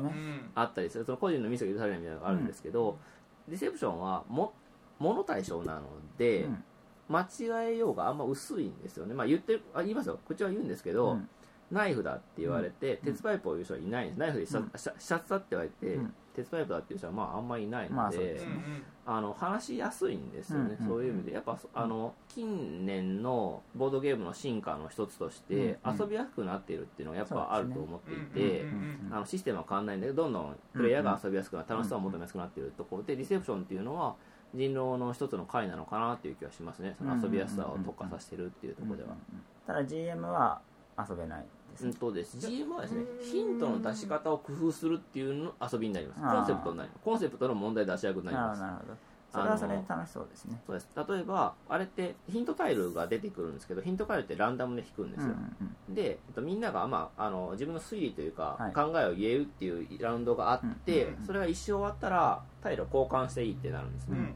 あったりする。その個人のミスが許されないみたいなのがあるんですけど、リセプションはも物対象なので、うん間違えようがあんま薄いんですよね、まあ、言ってるあ言いますよ。口は言うんですけど、うん。ナイフだって言われて、うん。鉄パイプを言う人はいないんです。ナイフで刺うん。刺刺殺だって言われて、うん。鉄パイプだっていう人はまああんまりいないので,、まあですうんうん。あの話しやすいんですよね、うんそういう意味で。やっぱそあの近年のボードゲームの進化の一つとして、うん遊びやすくなっているっていうのはやっぱあると思っていて、うんうんあのシステムは変わらないんだけどどんどんプレイヤーが遊びやすくな楽しさを求めやすくなっているところでリセプションっていうのは人狼の一つの回なのかなっていう気はしますね。その遊びやすさを特化させてるっていうところでは、ただ GM は遊べないです。うんとです。GM はですねヒントの出し方を工夫するっていうの遊びになります。コンセプトになります。コンセプトの問題出し役になります。なるほどそれはそれで楽しそうですね。そうです。例えばあれってヒントタイルが出てくるんですけどヒントタイルってランダムで引くんですよ、うんうんで、えっと、みんなが、まあ、あの自分の推理というか、はい。考えを言えるっていうラウンドがあって、うんそれが一周終わったらタイルを交換していいってなるんですね、うん。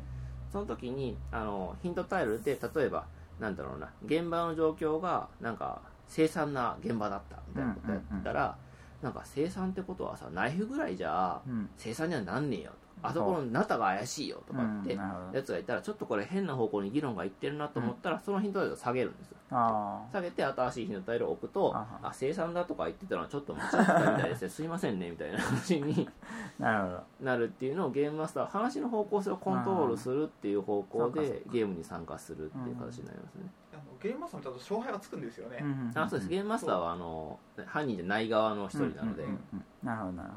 その時にあのヒントタイルで例えばなんだろうな現場の状況がなんか凄惨な現場だったみたいなことやったら、なんか凄惨ってことはさナイフぐらいじゃうん。凄惨にはなんねえよとあそこのナタが怪しいよとかってやつがいたらちょっとこれ変な方向に議論がいってるなと思ったら、そのヒントタイルを下げるんですよ。あ下げて新しいヒントタイルを置くとあはあ生産だとか言ってたのはちょっと無茶だったみたいですね。すいませんねみたいな話にあ なるほど。なるっていうのをゲームマスターは話の方向性をコントロールするっていう方向でゲームに参加するっていう形になりますね、ゲームマスターもちゃんと勝敗がつくんですよね、うんうん。あそうです。ゲームマスターはあの犯人じゃない側の一人なので、うんうんうんなるほどなるほ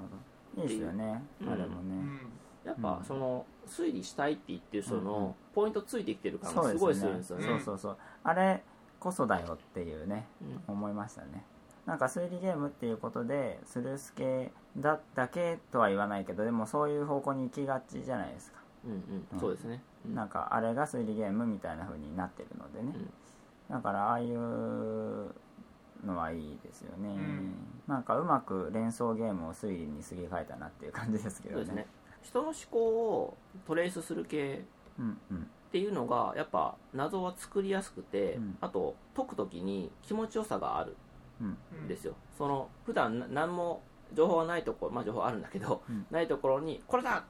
ど。いいですよね。うん。あれもね。うんやっぱうん。その推理したいって言ってる人うんうん。のポイントついてきてる感がすごいするんですよね。そうそうそう。あれこそだよっていうねうん。思いましたね。なんか推理ゲームっていうことでスルース系だだけとは言わないけどでもそういう方向に行きがちじゃないですか。うんうん。うん。そうですね、うん。なんかあれが推理ゲームみたいな風になってるのでね、だからああいうのはいいですよね、ん。なんかうまく連想ゲームを推理にすぎ替えたなっていう感じですけどね。そうですね人の思考をトレースする系うんうん。っていうのがやっぱ謎は作りやすくて、うん。あと解く時に気持ちよさがあるうん。んですよ、その普段な何も情報がないところまあ情報あるんだけど、うん。ないところにこれだ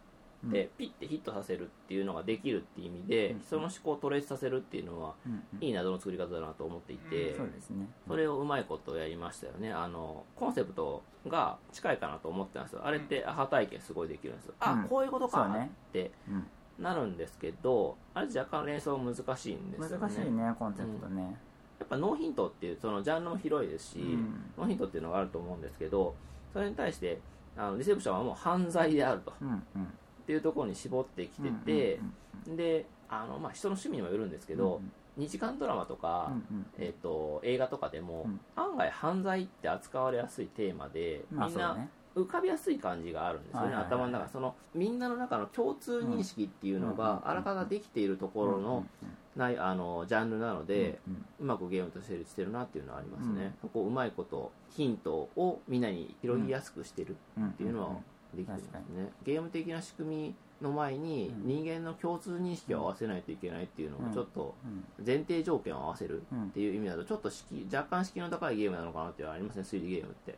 うん。ってピッてヒットさせるっていうのができるっていう意味で、うん。人の思考をトレースさせるっていうのはうんうん。いい謎の作り方だなと思っていて、うんそうですね。それをうまいことやりましたよね。あのコンセプトが近いかなと思ってたんですよ。あれってアハ体験すごいできるんですよ、あうん。こういうことかってうん。なるんですけどあれ若干連想難しいんですよね。難しいねコンセプトね、やっぱノーヒントっていうそのジャンルも広いですし、うん。ノーヒントっていうのがあると思うんですけどそれに対してあのリセプションはもう犯罪であると。うんうんっていうところに絞ってきてて、であの、まあ、人の趣味にもよるんですけど、2時間ドラマとか、うんうん。えー、と映画とかでも、うん。案外犯罪って扱われやすいテーマで、みんな浮かびやすい感じがあるんですよね、頭の中そのみんなの中の共通認識っていうのうんがあらかたできているところのないあのジャンルなので、うんうまくゲームと成立してるなっていうのはありますね、そこうまいことヒントをみんなに拾いやすくしてるうんっていうのはできてますね、ゲーム的な仕組みの前にうん。人間の共通認識を合わせないといけないっていうのうん。がちょっとうん。前提条件を合わせるうんっていう意味だとちょっと敷若干敷居の高いゲームなのかなっていうのはありますね推理ゲームって。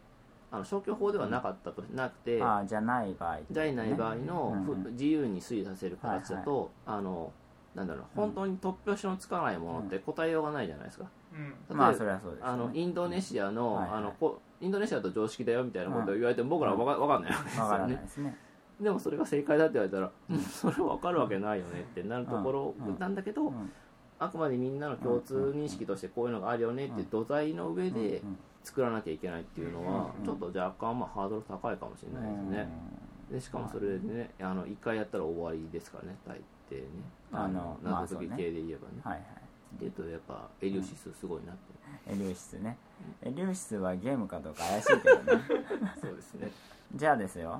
あの消去法ではなかったとなくて、ああじゃない場合じゃない場合の、自由に推理させる形だと、あのなんだろう本当に突拍子のつかないものって答えようがないじゃないですか、うん例えばまあそれはそうですよね。あのインドネシアの,、はいはい。あのこインドネシアと常識だよみたいなことを言われても僕らは分か,、わかんない。わけですよね。ですね。でもそれが正解だって言われたら、うん、それ分かるわけないよねってなるところうん。なん。だけど、うん。あくまでみんなの共通認識としてこういうのがあるよねって土台の上でうん。作らなきゃいけないっていうのはうん。ちょっと若干まあハードル高いかもしれないですね。でしかもそれでねあの1回やったら終わりですからね大抵ね。あの謎解き系で言えばね。はいはい。っていうとやっぱエリュシスすごいなってエリューシスね。エリューシスはゲームかどうか怪しいけどね。そうですね。じゃあですよ。は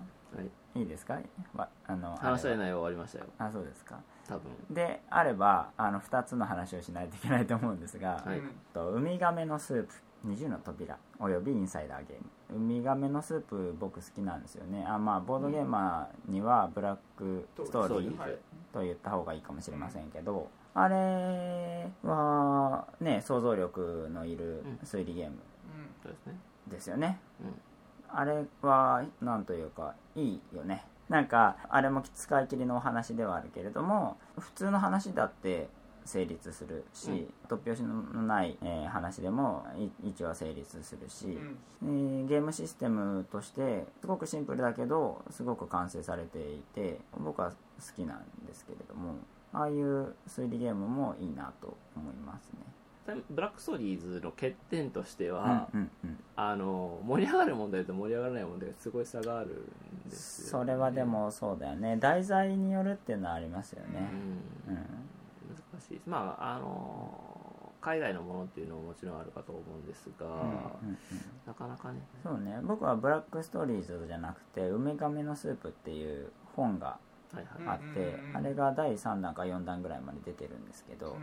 い。いいですか？わあの話し合い内容終わりましたよ。は。あそうですか。多分。であればあの2つの話をしないといけないと思うんですが、はい。うんとウミガメのスープ20の扉およびインサイダーゲーム。ウミガメのスープ僕好きなんですよね。あまあボードゲーマーにはブラックストーリーはい。と言った方がいいかもしれませんけど、あれはね想像力のいる推理ゲーム。そうですね。ですよね、うん。あれはなんというかいいよね。なんかあれも使い切りのお話ではあるけれども普通の話だって成立するし、うん。突拍子のない、えー話でもい一応成立するし、うん。えーゲームシステムとしてすごくシンプルだけどすごく完成されていて僕は好きなんですけれどもああいう推理ゲームもいいなと思いますね。ブラックストーリーズの欠点としては、うんうんうん。あの盛り上がる問題と盛り上がらない問題がすごい差があるんですよ、それはでもそうだよね。題材によるっていうのはありますようんね。うん。難しいまああの海外のものっていうのももちろんあるかと思うんですが、うんうんうん。なかなかね。そうね。僕はブラックストーリーズじゃなくて「ウミガメのスープ」っていう本があって、あれが第3弾か4弾ぐらいまで出てるんですけど、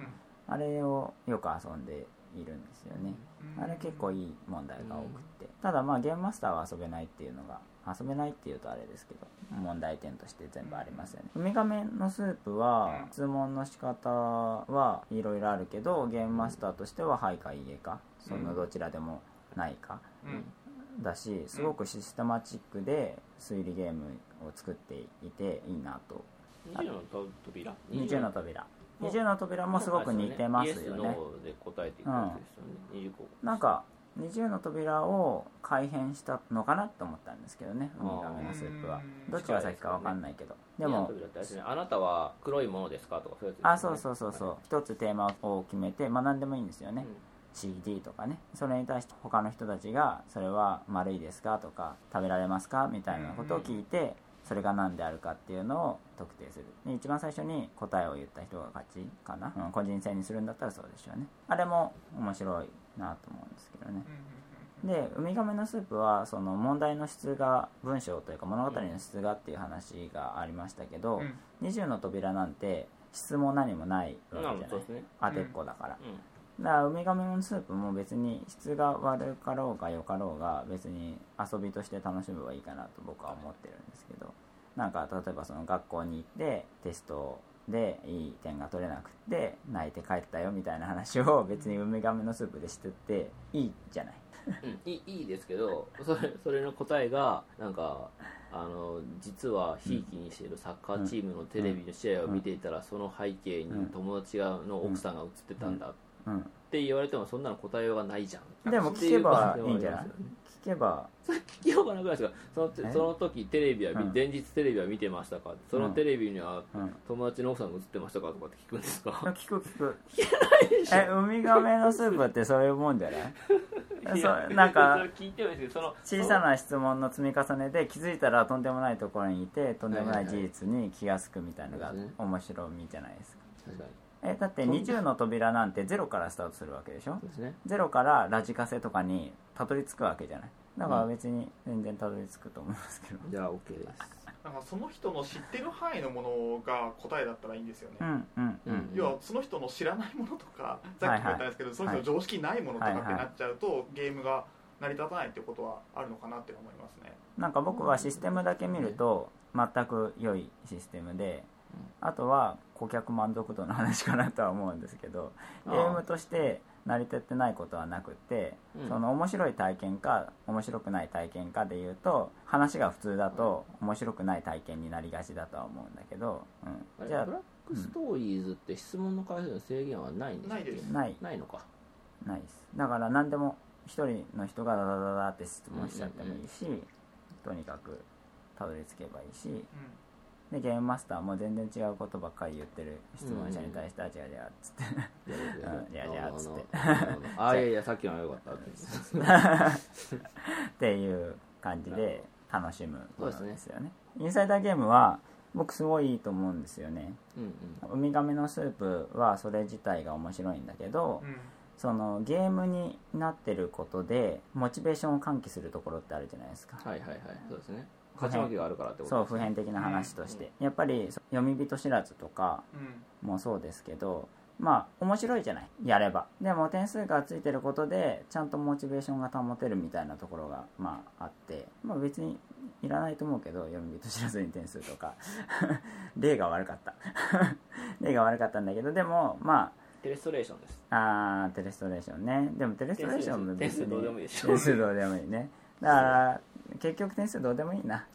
あれをよく遊んでいるんですよね、あれ結構いい問題が多くって、ただまあゲームマスターは遊べないっていうのが遊べないっていうとあれですけど問題点として全部ありますよね。ウミガメのスープはうん。質問の仕方はいろいろあるけどゲームマスターとしては「はい」か「いいえ」かそのどちらでもないかうん。だしすごくシステマチックで推理ゲームを作っていていいなと。20の扉？20の扉。もう20の扉もすごく似てますよね。ノーで答えていくですよね、25なんか20の扉を改変したのかなと思ったんですけどねウミガメのスープは。うんどっちが先か分かんないけど。で20のもあなたは黒いものですかとかそういうやつね。あそうそうそうそう。一つテーマを決めてまあ何でもいいんですよね。CD とかね。それに対して他の人たちがそれは丸いですかとか食べられますかみたいなことを聞いてそれが何であるかっていうのを特定する。で一番最初に答えを言った人が勝ちかな、うん。個人戦にするんだったらそうでしょうね。あれも面白いなと思うんですけどね。でウミガメのスープはその問題の質が文章というか物語の質がっていう話がありましたけど、20の扉なんて質も何もないわけじゃない。ね。当てっこだから、うだからウミガメのスープも別に質が悪かろうが良かろうが別に遊びとして楽しめばいいかなと僕は思ってるんですけどなんか例えばその学校に行ってテストでいい点が取れなくって泣いて帰ったよみたいな話を別にウミガメのスープでしてっていいじゃない。んうんいいいいですけどそれそれの答えがなんかあの実はひいきにしているサッカーチームのテレビの試合を見ていたらその背景に友達がの奥さんが映ってたんだっうん。て言われてもそんなの答えようがないじゃん。でも聞けばいいんじゃない聞けば聞きようがなくない？ですかそのえ？その時テレビは見、うん。前日テレビは見てましたか？そのテレビにはうん。友達の奥さんが映ってましたか？とかって聞くんですか？聞 く聞く。えウミガメのスープってそういうもんじゃない？そうなんかそれ聞いてもいいですけどその小さな質問の積み重ねで気づいたらとんでもないところにいてとんでもない事実に気が付くみたいなのがはいはいはい面白みじゃないですか。確かにえだって20の扉なんてゼロからスタートするわけでしょ？そうですね。ゼロからラジカセとかにたどり着くわけじゃない？だから別に全然たどり着くと思いますけど。じゃあ OK です。なんかその人の知ってる範囲のものが答えだったらいいんですよね、うんうんうん。要はその人の知らないものとかさっきも言ったんですけど、その人の常識ないものとかってなっちゃうと、ゲームが成り立たないっていうことはあるのかなって思いますね。なんか僕はシステムだけ見ると全く良いシステムであとは顧客満足度の話かなとは思うんですけどゲームとして成り立ってないことはなくってうん。その面白い体験か面白くない体験かでいうと話が普通だと面白くない体験になりがちだとは思うんだけど、うん、じゃブラックストーリーズって質問の回数の制限はないんですか？ないです。あないないのか。ないです。だから何でも一人の人がダダダダって質問しちゃってもいいし、とにかくたどり着けばいいしでゲームマスターも全然違うことばっかり言ってる質問者に対して「あ違う違う」っつって。うん いやいやつって。ああいやいやさっきのはよかったって っていう感じで楽しむものそうですね。ですよね。インサイダーゲームは僕すごいいいと思うんですよね。うんウミガメのスープはそれ自体が面白いんだけど、うん。そのゲームになってることでモチベーションを喚起するところってあるじゃないですか。うんはいはいはい。そうですね勝ち負けがあるからってことそう普遍的な話として、やっぱり読み人知らずとかうん。もそうですけどまあ面白いじゃない？やれば。でも点数がついてることでちゃんとモチベーションが保てるみたいなところがまああって。まあ別にいらないと思うけど読み人知らずに点数とか。例が悪かった。例が悪かったんだけどでもまテレストレーションです。ああーテレストレーションね。でもテレストレーションも点数どうでもいいでしょ。点数どうでもいいね。だから結局点数どうでもいいな。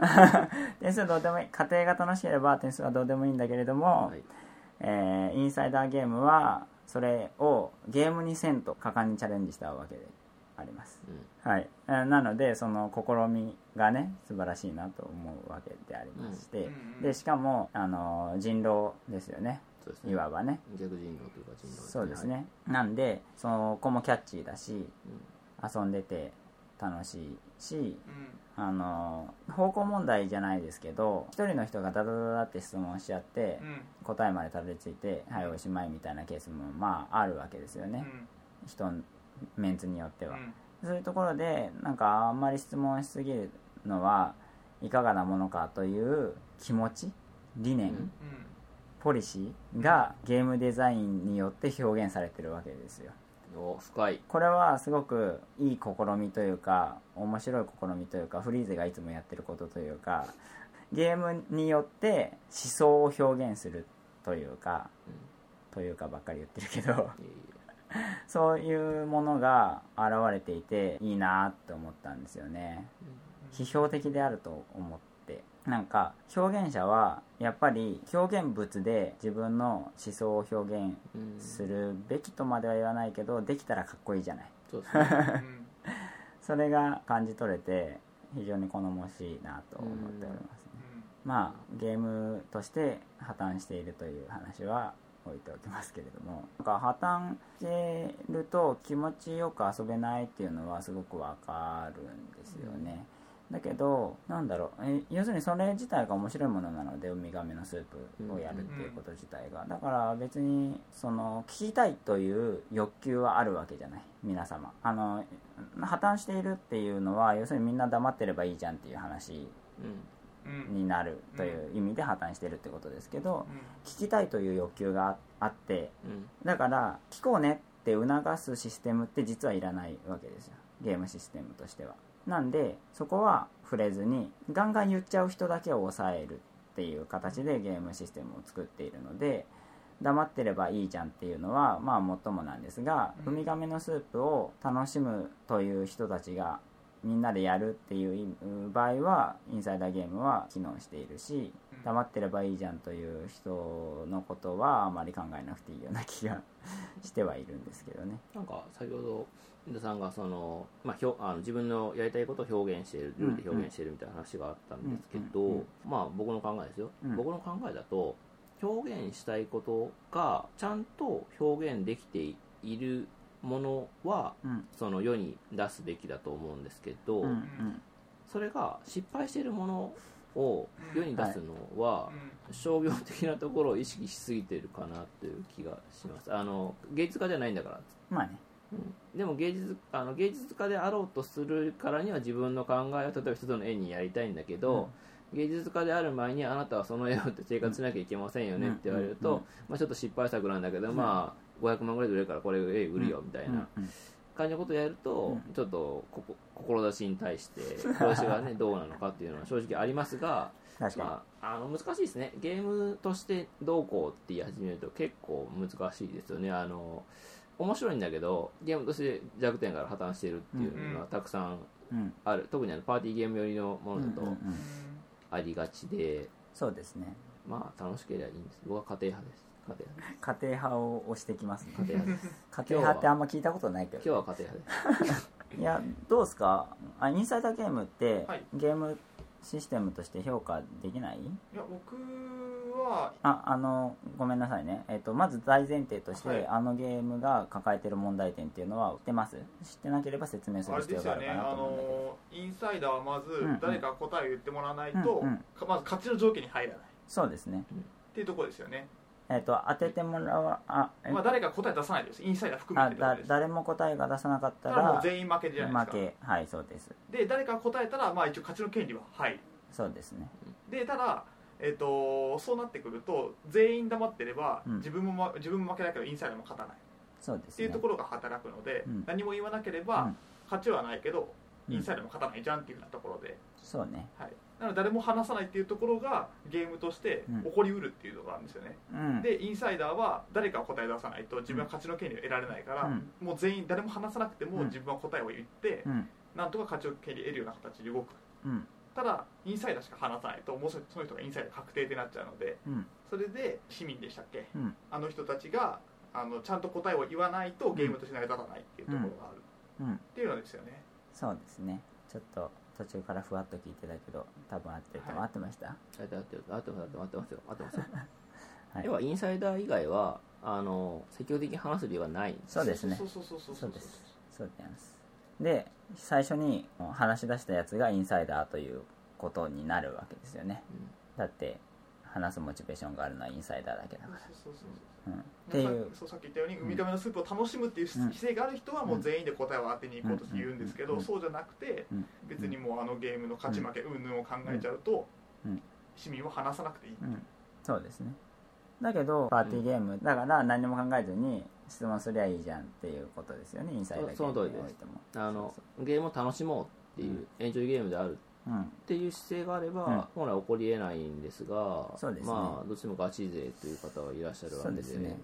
点数どうでもいい。家庭が楽しければ点数はどうでもいいんだけれども、はい。えーインサイダーゲームはそれをゲームにせんと果敢にチャレンジしたわけであります、うん。はい、えーなのでその試みがね素晴らしいなと思うわけでありまして、うんでしかもあの人狼ですよね。いわばね。逆人狼というか人狼そうですね、なんでその子もキャッチーだし遊んでて楽しいしうん。あの方向問題じゃないですけど一人の人がダダダダって質問しちゃってうん。答えまでたどり着いてはいおしまいみたいなケースもまああるわけですよね。人メンツによっては。うん。そういうところでなんかあんまり質問しすぎるのはいかがなものかという気持ち理念、うん。ポリシーがゲームデザインによって表現されてるわけですよお深い。これはすごくいい試みというか面白い試みというかフリーゼがいつもやってることというかゲームによって思想を表現するというか、というかばっかり言ってるけどそういうものが現れていていいなって思ったんですよね。批評的であると思ってなんか表現者はやっぱり表現物で自分の思想を表現うんするべきとまでは言わないけどできたらかっこいいじゃない。そね。うん。それが感じ取れて非常に好ましいなと思っておりますね。まあゲームとして破綻しているという話は置いておきますけれどもなんか破綻してると気持ちよく遊べないっていうのはすごくわかるんですよね、だけどなんだろうえ要するにそれ自体が面白いものなのでウミガメのスープをやるっていうこと自体が。だから別にその聞きたいという欲求はあるわけじゃない。皆様。あの破綻しているっていうのは要するにみんな黙ってればいいじゃんっていう話になるという意味で破綻してるってことですけどうん。聞きたいという欲求があってうん。だから聞こうねって促すシステムって実はいらないわけですよ。ゲームシステムとしてはなんでそこは触れずにガンガン言っちゃう人だけを抑えるっていう形でゲームシステムを作っているので黙ってればいいじゃんっていうのはまあもっともなんですが、うん。ウミガメのスープを楽しむという人たちがみんなでやるっていう場合はインサイダーゲームは機能しているしうん。黙ってればいいじゃんという人のことはあまり考えなくていいような気がしてはいるんですけどね。なんか先ほど井田さんがその、まあ、ひょあの自分のやりたいことを表現しているルールで表現しているみたいな話があったんですけど、まあ僕の考えですよ、うん。僕の考えだと表現したいことがちゃんと表現できているものはうん。その世に出すべきだと思うんですけど、うんうん。それが失敗しているものを世に出すのは、商業的なところを意識しすぎてるかなという気がします。あの芸術家じゃないんだから。まあね。でも芸術あの芸術家であろうとするからには自分の考えを例えば一つの絵にやりたいんだけど、芸術家である前にあなたはその絵をって生活しなきゃいけませんよねって言われると、うんうん。まあ、ちょっと失敗作なんだけど、うん。まあ500万ぐらいで売れるからこれ絵売るよみたいな。感じのことをやると、うん。ちょっとここ志に対して志がねどうなのかっていうのは正直ありますが確かまあ、あの難しいですねゲームとしてどうこうって言い始めると結構難しいですよねあの面白いんだけどゲームとして弱点から破綻しているっていうのがたくさんある、特にあのパーティーゲーム寄りのものだとありがちで、そうですねまあ楽しければいいんです僕は家庭派です家庭派を押してきますね。家庭派です。家庭派ってあんま聞いたことないけど。今日は家庭派です。いやどうですか？あインサイダーゲームって、はい。ゲームシステムとして評価できない？いや僕はああのごめんなさいね、えっとまず大前提として、はい。あのゲームが抱えてる問題点っていうのは知ってます？知ってなければ説明する必要があるかなですよねあと思うんだけど、のインサイダーはまずうんうん。誰か答えを言ってもらわないと、うんうん。かまず勝ちの条件に入らない。っそうですね。ていうところですよね、えっ、と当ててもらわあえまあ、誰か答え出さないです。インサイダー含めあだてってことです。誰も答えが出さなかったらもらう全員負けじゃない負ですか。け。はいそうです。で誰かが答えたら、まあ、一応勝ちの権利は入るそうですね。でただ、えっとそうなってくると全員黙ってれば、うん。自分もま自分も負けないけどインサイダーも勝たない。そうですね。っていうところが働くので、うん。何も言わなければ、うん。勝ちはないけどうん。インサイダーも勝たないじゃんっていうようなところで、そうね。はい、なので誰も話さないっていうところがゲームとしてうん。起こりうるっていうのがあるんですよね、うん。でインサイダーは誰かが答え出さないと自分は勝ちの権利を得られないから、うん。もう全員誰も話さなくてもうん。自分は答えを言って、うん。なんとか勝ちの権利を得るような形で動く。うん。ただインサイダーしか話さないともうそその人がインサイダー確定ってなっちゃうのでうん。それで市民でしたっけ、うん。あの人たちがあのちゃんと答えを言わないとゲームとして成り立たないっていうところがある、うん。っていうのですよね。そうですね。ちょっと途中からふわっと聞いてたけど多分合ってると思う。はい。合ってました？合ってます合ってます合ってますよ。合ってますよ。はい。要はインサイダー以外はあの積極的に話す理由はない。そうですね。そうそうそうそうそうそう。です。そうです。で最初に話し出したやつがインサイダーということになるわけですよね、だって話すモチベーションがあるのはインサイダーだけだから。そうそうそうう。ん。っていう。そうさっき言ったようにウミガメのスープを楽しむっていううん。姿勢がある人はもう全員で答えを当てに行こうとして言うんですけうん。どそうじゃなくてうん。別にもうあのゲームの勝ち負け云々を考えちゃうとうん。市民は話さなくていいう。ん。そうですね。だけどパーティーゲームだから何も考えずに質問すりゃいいじゃんっていうことですよねインサイダーゲームにおいても。あのゲームを楽しもうっていう、うん。エンジョイゲームであるうんっていう姿勢があれば、うん。本来起こりえないんですがそうですね。まあどうしてもガチ勢という方はいらっしゃるわけで。ですね。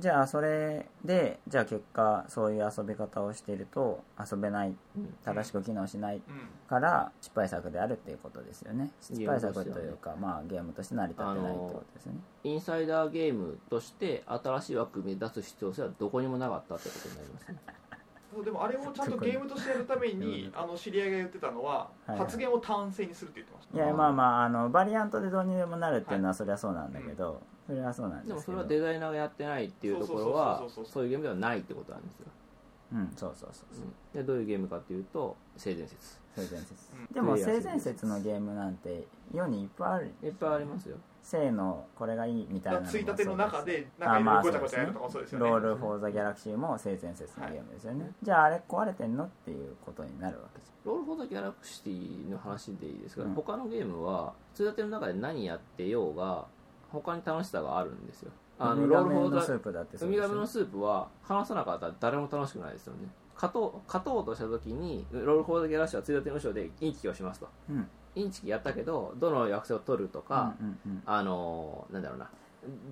じゃあそれでじゃあ結果そういう遊び方をしていると遊べないうん。正しく機能しないうん。から失敗作であるっていうことですよね。失敗作というかまあゲームとして成り立ってないってことですよね。インサイダーゲームとして新しい枠組み出す必要性はどこにもなかったってことになりますねでもあれをちゃんとゲームとしてやるためにあの知り合いが言ってたのははい発言を単性にするって言ってました。いやまあまああのバリアントでどうにでもなるっていうのはそれはそうなんだけど、それはそうなんでもですけど。それはデザイナーがやってないっていうところはそうそうそうそうそう。そういうゲームではないってことなんですよ、うんそうそうそうそう。うん。でどういうゲームかっていうと性善説性善説。うん。でも性善説のゲームなんて世にいっぱいあるいっぱいありますよ。性のこれがいいみたいなついたての中であなんまあかごちゃごちゃやるとかもそうですよね。ロール・フォー・ザ・ギャラクシーも性善説のゲームですよね、じゃああれ壊れてんのっていうことになるわけじロール・フォー・ザ・ギャラクシーの話でいいですが、うん。他のゲームはついたての中で何やってようが他に楽しさがあるんですよ。あのロール・フォー・ザのスープだってウそうでしょウミガメのスープは話さなかったら誰も楽しくないですよね勝とう勝とうとした時にロール・フォー・ザ・ギャラクシーはついたての後ろでインチキをしますと。うん。インチキやったけどどの役者を取るとか、うんうんうん。あのなんだろうな。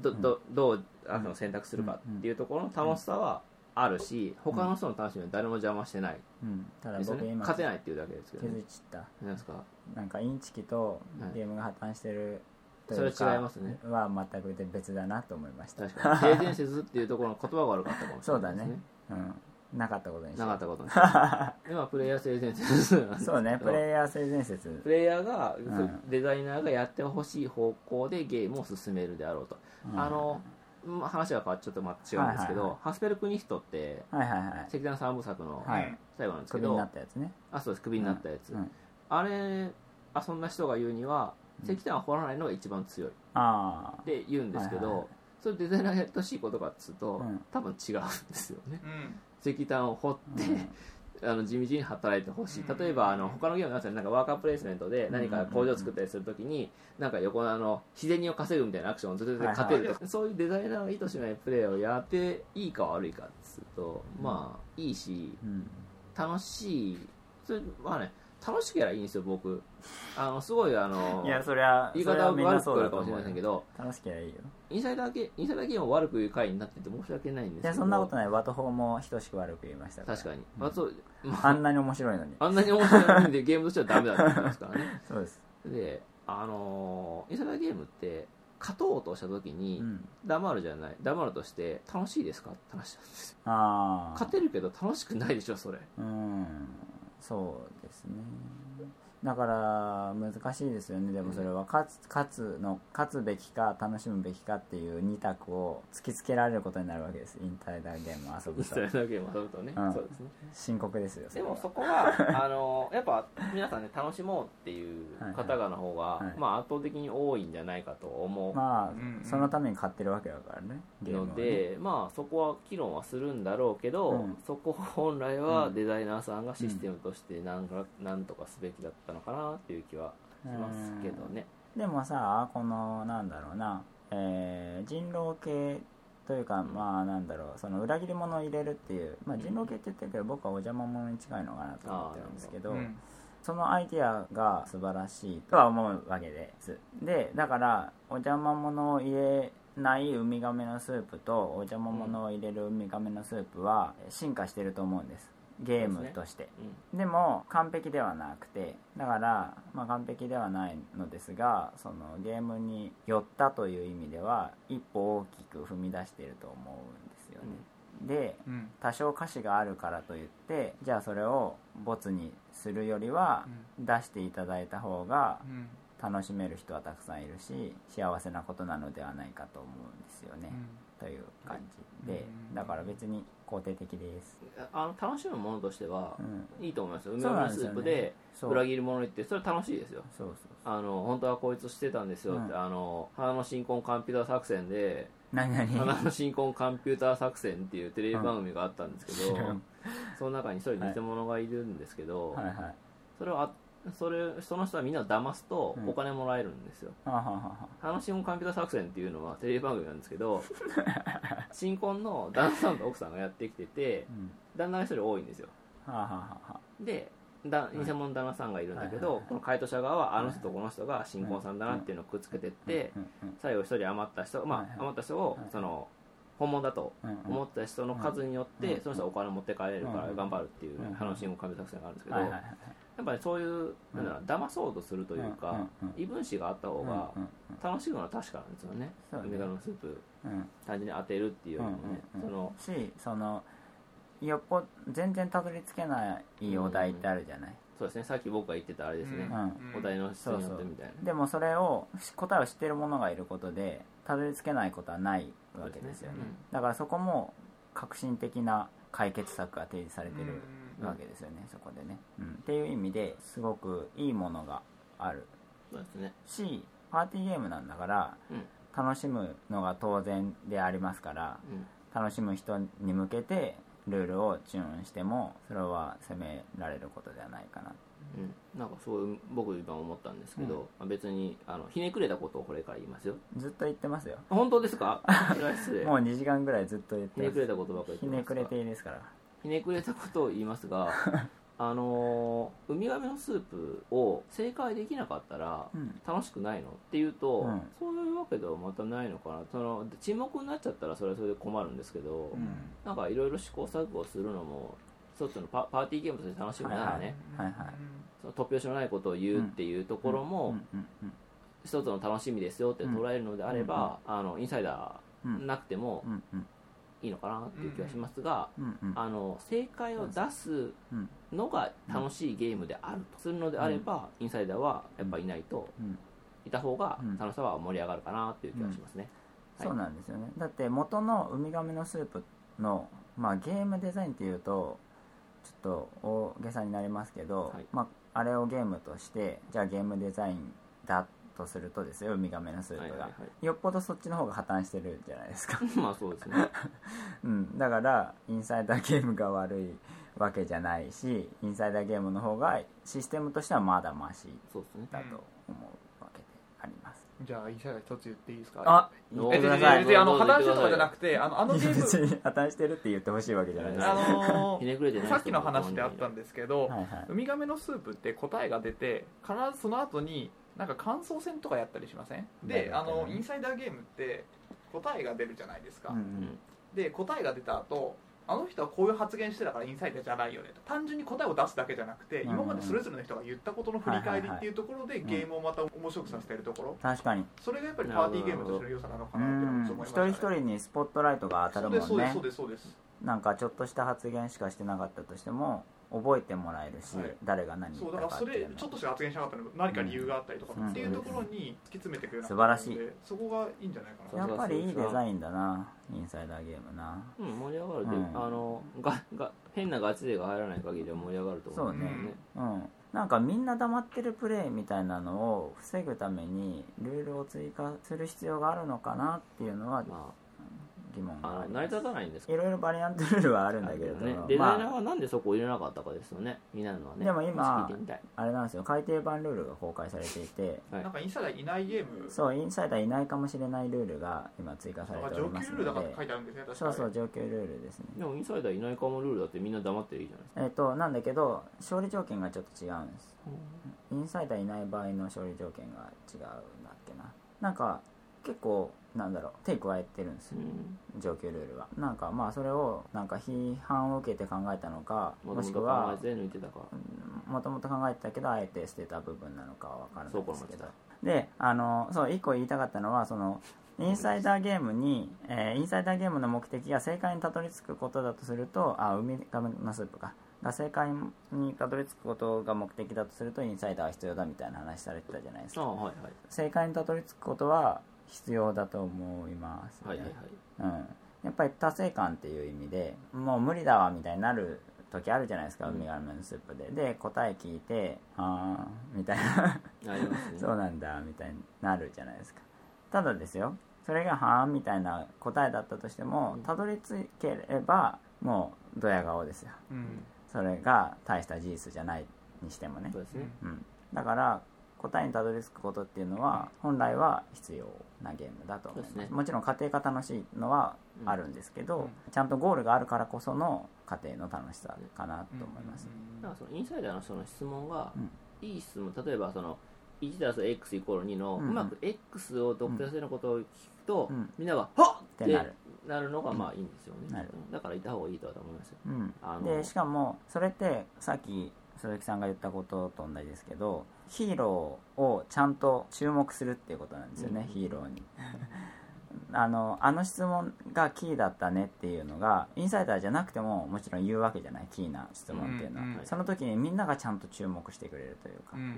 どどどうあの選択するかっていうところの楽しさはあるし他の人の楽しみは誰も邪魔してない。うん。ただ僕今勝てないっていうだけですけ気どね。づいちった。何ですか？なんかインチキとゲームが破綻してるとそれ違いますね。は全く別だなと思いました。確かに。性善説っていうところの言葉が悪かったかもしれないですね。うんなかったことにしなかったことにして 今プレイヤー性善説。なんですけどそうねプレイヤー性善説。プレイヤーが、ん。デザイナーがやってほしい方向でゲームを進めるであろうと、うん。あのまあ話が変わっちゃっとまた違うんですけど、はいはいはい。ハスペルクニヒトってはいはいはい石炭三部作のはい。最後なんですけど、クビになったやつね。あそうです。クビになったやつ、うん。あれあそんな人が言うには石炭を掘らないのが一番強い。ああって言うんですけど、はいはいはい。それデザイナーがやってほしいことかっつうと、うん。多分違うんですよね。うん石炭を掘って、あの地道に働いてほしい。うん。例えばあの他のゲームのなんかワーカープレイスメントで何か工場を作ったりするときになんか横のあの日銭を稼ぐみたいなアクションをずっと勝てるとか、そういうデザイナーが意図しないプレイをやっていいか悪いかっつうとまあいいしうん楽しい。それまあね楽しければいいんですよ僕。あのすごいあのいやそれは言い方は悪くなるかもしれませんけど。楽しければいいよインサイダーゲインサイダーゲームを悪く言う回になってて申し訳ないんですけど。いやそんなことない。ワトフォーも等しく悪く言いましたから。確かに、まあそうあんなに面白いのに。あんなに面白いんでゲームとしてはダメだってことですからね。そうです。であのーインサイダーゲームって勝とうとした時に、うん。黙るじゃない。黙るとして楽しいですかって話なんですよ。ああ勝てるけど楽しくないでしょそれ。うん。そうですねだから難しいですよね。でもそれは勝つ勝つの勝つべきか楽しむべきかっていう二択を突きつけられることになるわけです。インタイダーゲームを遊インぶとサイダーゲームを遊ぶとね、うん。そうですね。深刻ですよでもそこは あのーやっぱ皆さんね楽しもうっていう方々の方が、はいはい。まあ、圧倒的に多いんじゃないかと思う。まあ、うんうん。そのために買ってるわけだからねゲームは、ね、ので、まあそこは議論はするんだろうけど、うん。そこ本来はうん。デザイナーさんがシステムとしてなんか、なんとかすべきだったのかなっていう気はしますけどね、でもさこのなんだろうな、えー人狼系というかまあなんだろう。その裏切り者を入れるっていう、まあ、人狼系って言ってるけど僕はお邪魔者に近いのかなと思ってるんですけど、うん。そのアイディアが素晴らしいとは思うわけです。でだからお邪魔者を入れないウミガメのスープとお邪魔者を入れるウミガメのスープは進化してると思うんですゲームとして。でも完璧ではなくてだから、まあ、完璧ではないのですがそのゲームに寄ったという意味では一歩大きく踏み出していると思うんですよね、でうん。多少歌詞があるからといってじゃあそれをボツにするよりは出していただいた方がうん。楽しめる人はたくさんいるし幸せなことなのではないかと思うんですよね、という感じで。うん。だから別に肯定的です。あの楽しむものとしては、うん。いいと思いますよ。梅干しスープで裏切り者言ってそれ楽しいですよ。あの本当はこいつしてたんですよって、うん。あの花の新婚カンピューター作戦で何何？花の新婚カンピューター作戦っていうテレビ番組があったんですけど、知らん。その中に一人偽物がいるんですけど、はいはい。それをあそれその人はみんなを騙すとうん。お金もらえるんですよ、はあはあはあは。花の新婚カンピューター作戦っていうのはテレビ番組なんですけど 新婚の旦那さんと奥さんがやってきててうん。旦那が一人多いんですよ。はあはあは。でだ偽物の旦那さんがいるんだけど、はいはいはいこの回答者側はあの人とこの人が新婚さんだなっていうのをくっつけてって、うん。うん。最後一人余った人、まあ、余った人をはい。その本物だとうん。うん。思った人の数によって、うん。その人はお金持って帰れるからうん。頑張るっていううん話の神作戦があるんですけど、はいはいはいやっぱりそういうなんだ騙そうとするというか、うんうんうん。異分子があった方が楽しむのは確かなんですよね、梅ガのスープうん。単純に当てるっていうよりもね、うんうんうん。そのしそのよっぽ全然たどり着けないお題ってあるじゃない、そうですね。さっき僕が言ってたあれですね、うん。お題の質によってみたいな。でもそれを答えを知ってる者がいることでたどり着けないことはないわけですよね。だからそこも革新的な解決策が提示されてる。うんわけですよね、そこでね、うん、っていう意味ですごくいいものがあるそうですねしパーティーゲームなん。だからうん。楽しむのが当然でありますから楽しむ人に向けてルールをチューンしてもそれは責められることではないかなうん、なん。かそういう僕今思ったん。ですけど、まあ別にあのひねくれたことをこれから言いますよずっと言ってますよ本当ですかもう2時間ぐらいずっと言ってひねくれたことばっかりひ言ってますかねくれていいですからひねくれたことを言いますが あのーウミガメのスープを正解できなかったらうん。楽しくないのっていうと、うん。そういうわけではまたないのかな。その沈黙になっちゃったらそれはそれで困るんですけど、うん。なんかいろいろ試行錯誤するのも一つのパパーティーゲームとして楽しむならね、はいはい。その突拍子のないことを言うっていうところもうん。うん。うん。一つの楽しみですよって捉えるのであれば、あのインサイダーなくてもうん。うんいいのかなっていう気がしますが、うんうん。あの正解を出すうんのが楽しいゲームであると。するのであれば、インサイダーはやっぱいないと。うん。いた方がうん楽しさは盛り上がるかなっていう気がしますね、はいそうなんですよね。だって元のウミガメのスープの、まあ、ゲームデザインっていうとちょっと大げさになりますけど、はい。まあ、あれをゲームとしてじゃあゲームデザインだとするとですよウミガメのスープが、はいはいはい。よっぽどそっちの方が破綻してるじゃないですか、まあそうですね。うん、だからインサイダーゲームが悪いわけじゃないしインサイダーゲームの方がシステムとしてはまだマシそうですねだと思うわけであります、じゃあインサイダー一つ言っていいですか？あお言ってください。え全然全然あの破綻してるとかじゃなくてあのあのゲーム。別に破綻してるって言ってほしいわけじゃないです。あの ひねくれてない人もさっきの話であったんですけど、はいはい。ウミガメのスープって答えが出て必ずその後になんか感想戦とかやったりしません？であのインサイダーゲームって答えが出るじゃないですか、うんうん。で答えが出た後あの人はこういう発言してたからインサイダーじゃないよねと。単純に答えを出すだけじゃなくて、うん今までそれぞれの人が言ったことの振り返りっていうところでゲームをまた面白くさせているところ。確かに。それがやっぱりパーティーゲームとしての良さなのかうなって思いました、ね、一人一人にスポットライトが当たるもんね。そうですそうですそうです。なんかちょっとした発言しかしてなかったとしても覚えてもらえるし、はい。誰が何言そうっただからそれかっていうのちょっとしか発言しなかったのに何か理由があったりとかうんっていうところに突き詰めていくような素晴らしい。でそこがいいんじゃないかな。やっぱりいいデザインだなインサイダーゲームな。うん盛り上がるで、うん。あのがが変なガチ勢が入らない限りは盛り上がると思そうね。ん。うん。なんかみんな黙ってるプレイみたいなのを防ぐためにルールを追加する必要があるのかなっていうのはま疑問あ、あの成り立たないんですけいろいろバリアントルールはあるんだけれども、ね。デザイナーまあはなんでそこを入れなかったかですよね。みんなのはね。でも今聞いてみたい。あれなんですよ。改訂版ルールが公開されていて。はい。なんかインサイダーいないゲーム。そうインサイダーいないかもしれないルールが今追加されております上級ルールだのでから書いてあるんですね。確かそうそう上級ルールですね。でもインサイダーいないかもルールだってみんな黙ってるいいじゃないですか。えっ、となんだけど勝利条件がちょっと違うんです。インサイダーいない場合の勝利条件が違うんだっけな。なんか結構なんだろう手加えてるんですようん。上級ルールは。なんかまあそれをなんか批判を受けて考えたのかもしくはもともと考えてたけどあえて捨てた部分なのかは分からないですけど。であのそう一個言いたかったのはそのインサイダーゲームに、えーインサイダーゲームの目的が正解にたどり着くことだとするとあウミガメのスープか。が正解にたどり着くことが目的だとするとインサイダーは必要だみたいな話されてたじゃないですか。はいはい。正解にたどり着くことは必要だと思います、ね。はいはいはい。うん、やっぱり達成感っていう意味でもう無理だわみたいになる時あるじゃないですか、ウミガメのスープで。で答え聞いて「あー」みたいな。そうなんだみたいになるじゃないですか。ただですよそれが「はーん」みたいな答えだったとしてもたどり着ければもうドヤ顔ですよ、うん、それが大した事実じゃないにしてもね、ね、うん、だから答えにたどり着くことっていうのは本来は必要なゲームだと思います、ね、もちろん家庭が楽しいのはあるんですけど、うん、ちゃんとゴールがあるからこその家庭の楽しさかなと思います、だからそのインサイダーの人の質問が、いい質問例えばその1たす x イコール2の、うまく x を特定させることを聞くと、みんなが「はっ!」ってなるなるのがまあいいんですよね、だからいた方がいいとは思いますよ、うん、でしかもそれってさっき鈴木さんが言ったことと同じですけどヒーローをちゃんと注目するっていうことなんですよね、うん、ヒーローにあのあの質問がキーだったねっていうのがインサイダーじゃなくてももちろん言うわけじゃないキーな質問っていうのは、うんうん、その時にみんながちゃんと注目してくれるというか、うんうん、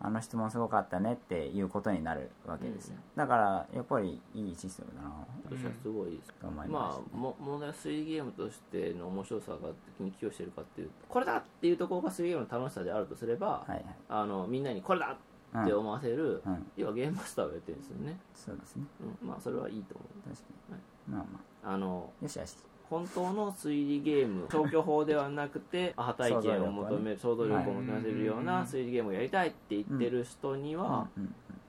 あの質問すごかったねっていうことになるわけですよ、だからやっぱりいいシステムだな。私はすごいです。ままあも問題は推理ゲームとしての面白さが的に寄与してるかっていうこれだっていうところが推理ゲームの楽しさであるとすれば、はいはい、あのみんなにこれだって思わせる、うん、要はゲームマスターをやってるんですよね。そうですね、うん、まあそれはいいと思う。確かに、はい、まあまあ。あのよしよし。本当の推理ゲーム 消去法ではなくてアハ体験を求める想像力を求めせるような推理ゲームをやりたいって言ってる人には、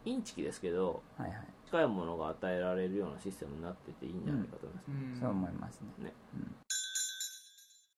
インチキですけど、はいはい、近いものが与えられるようなシステムになってていいんじゃないかと思います、そう思いますね。ね、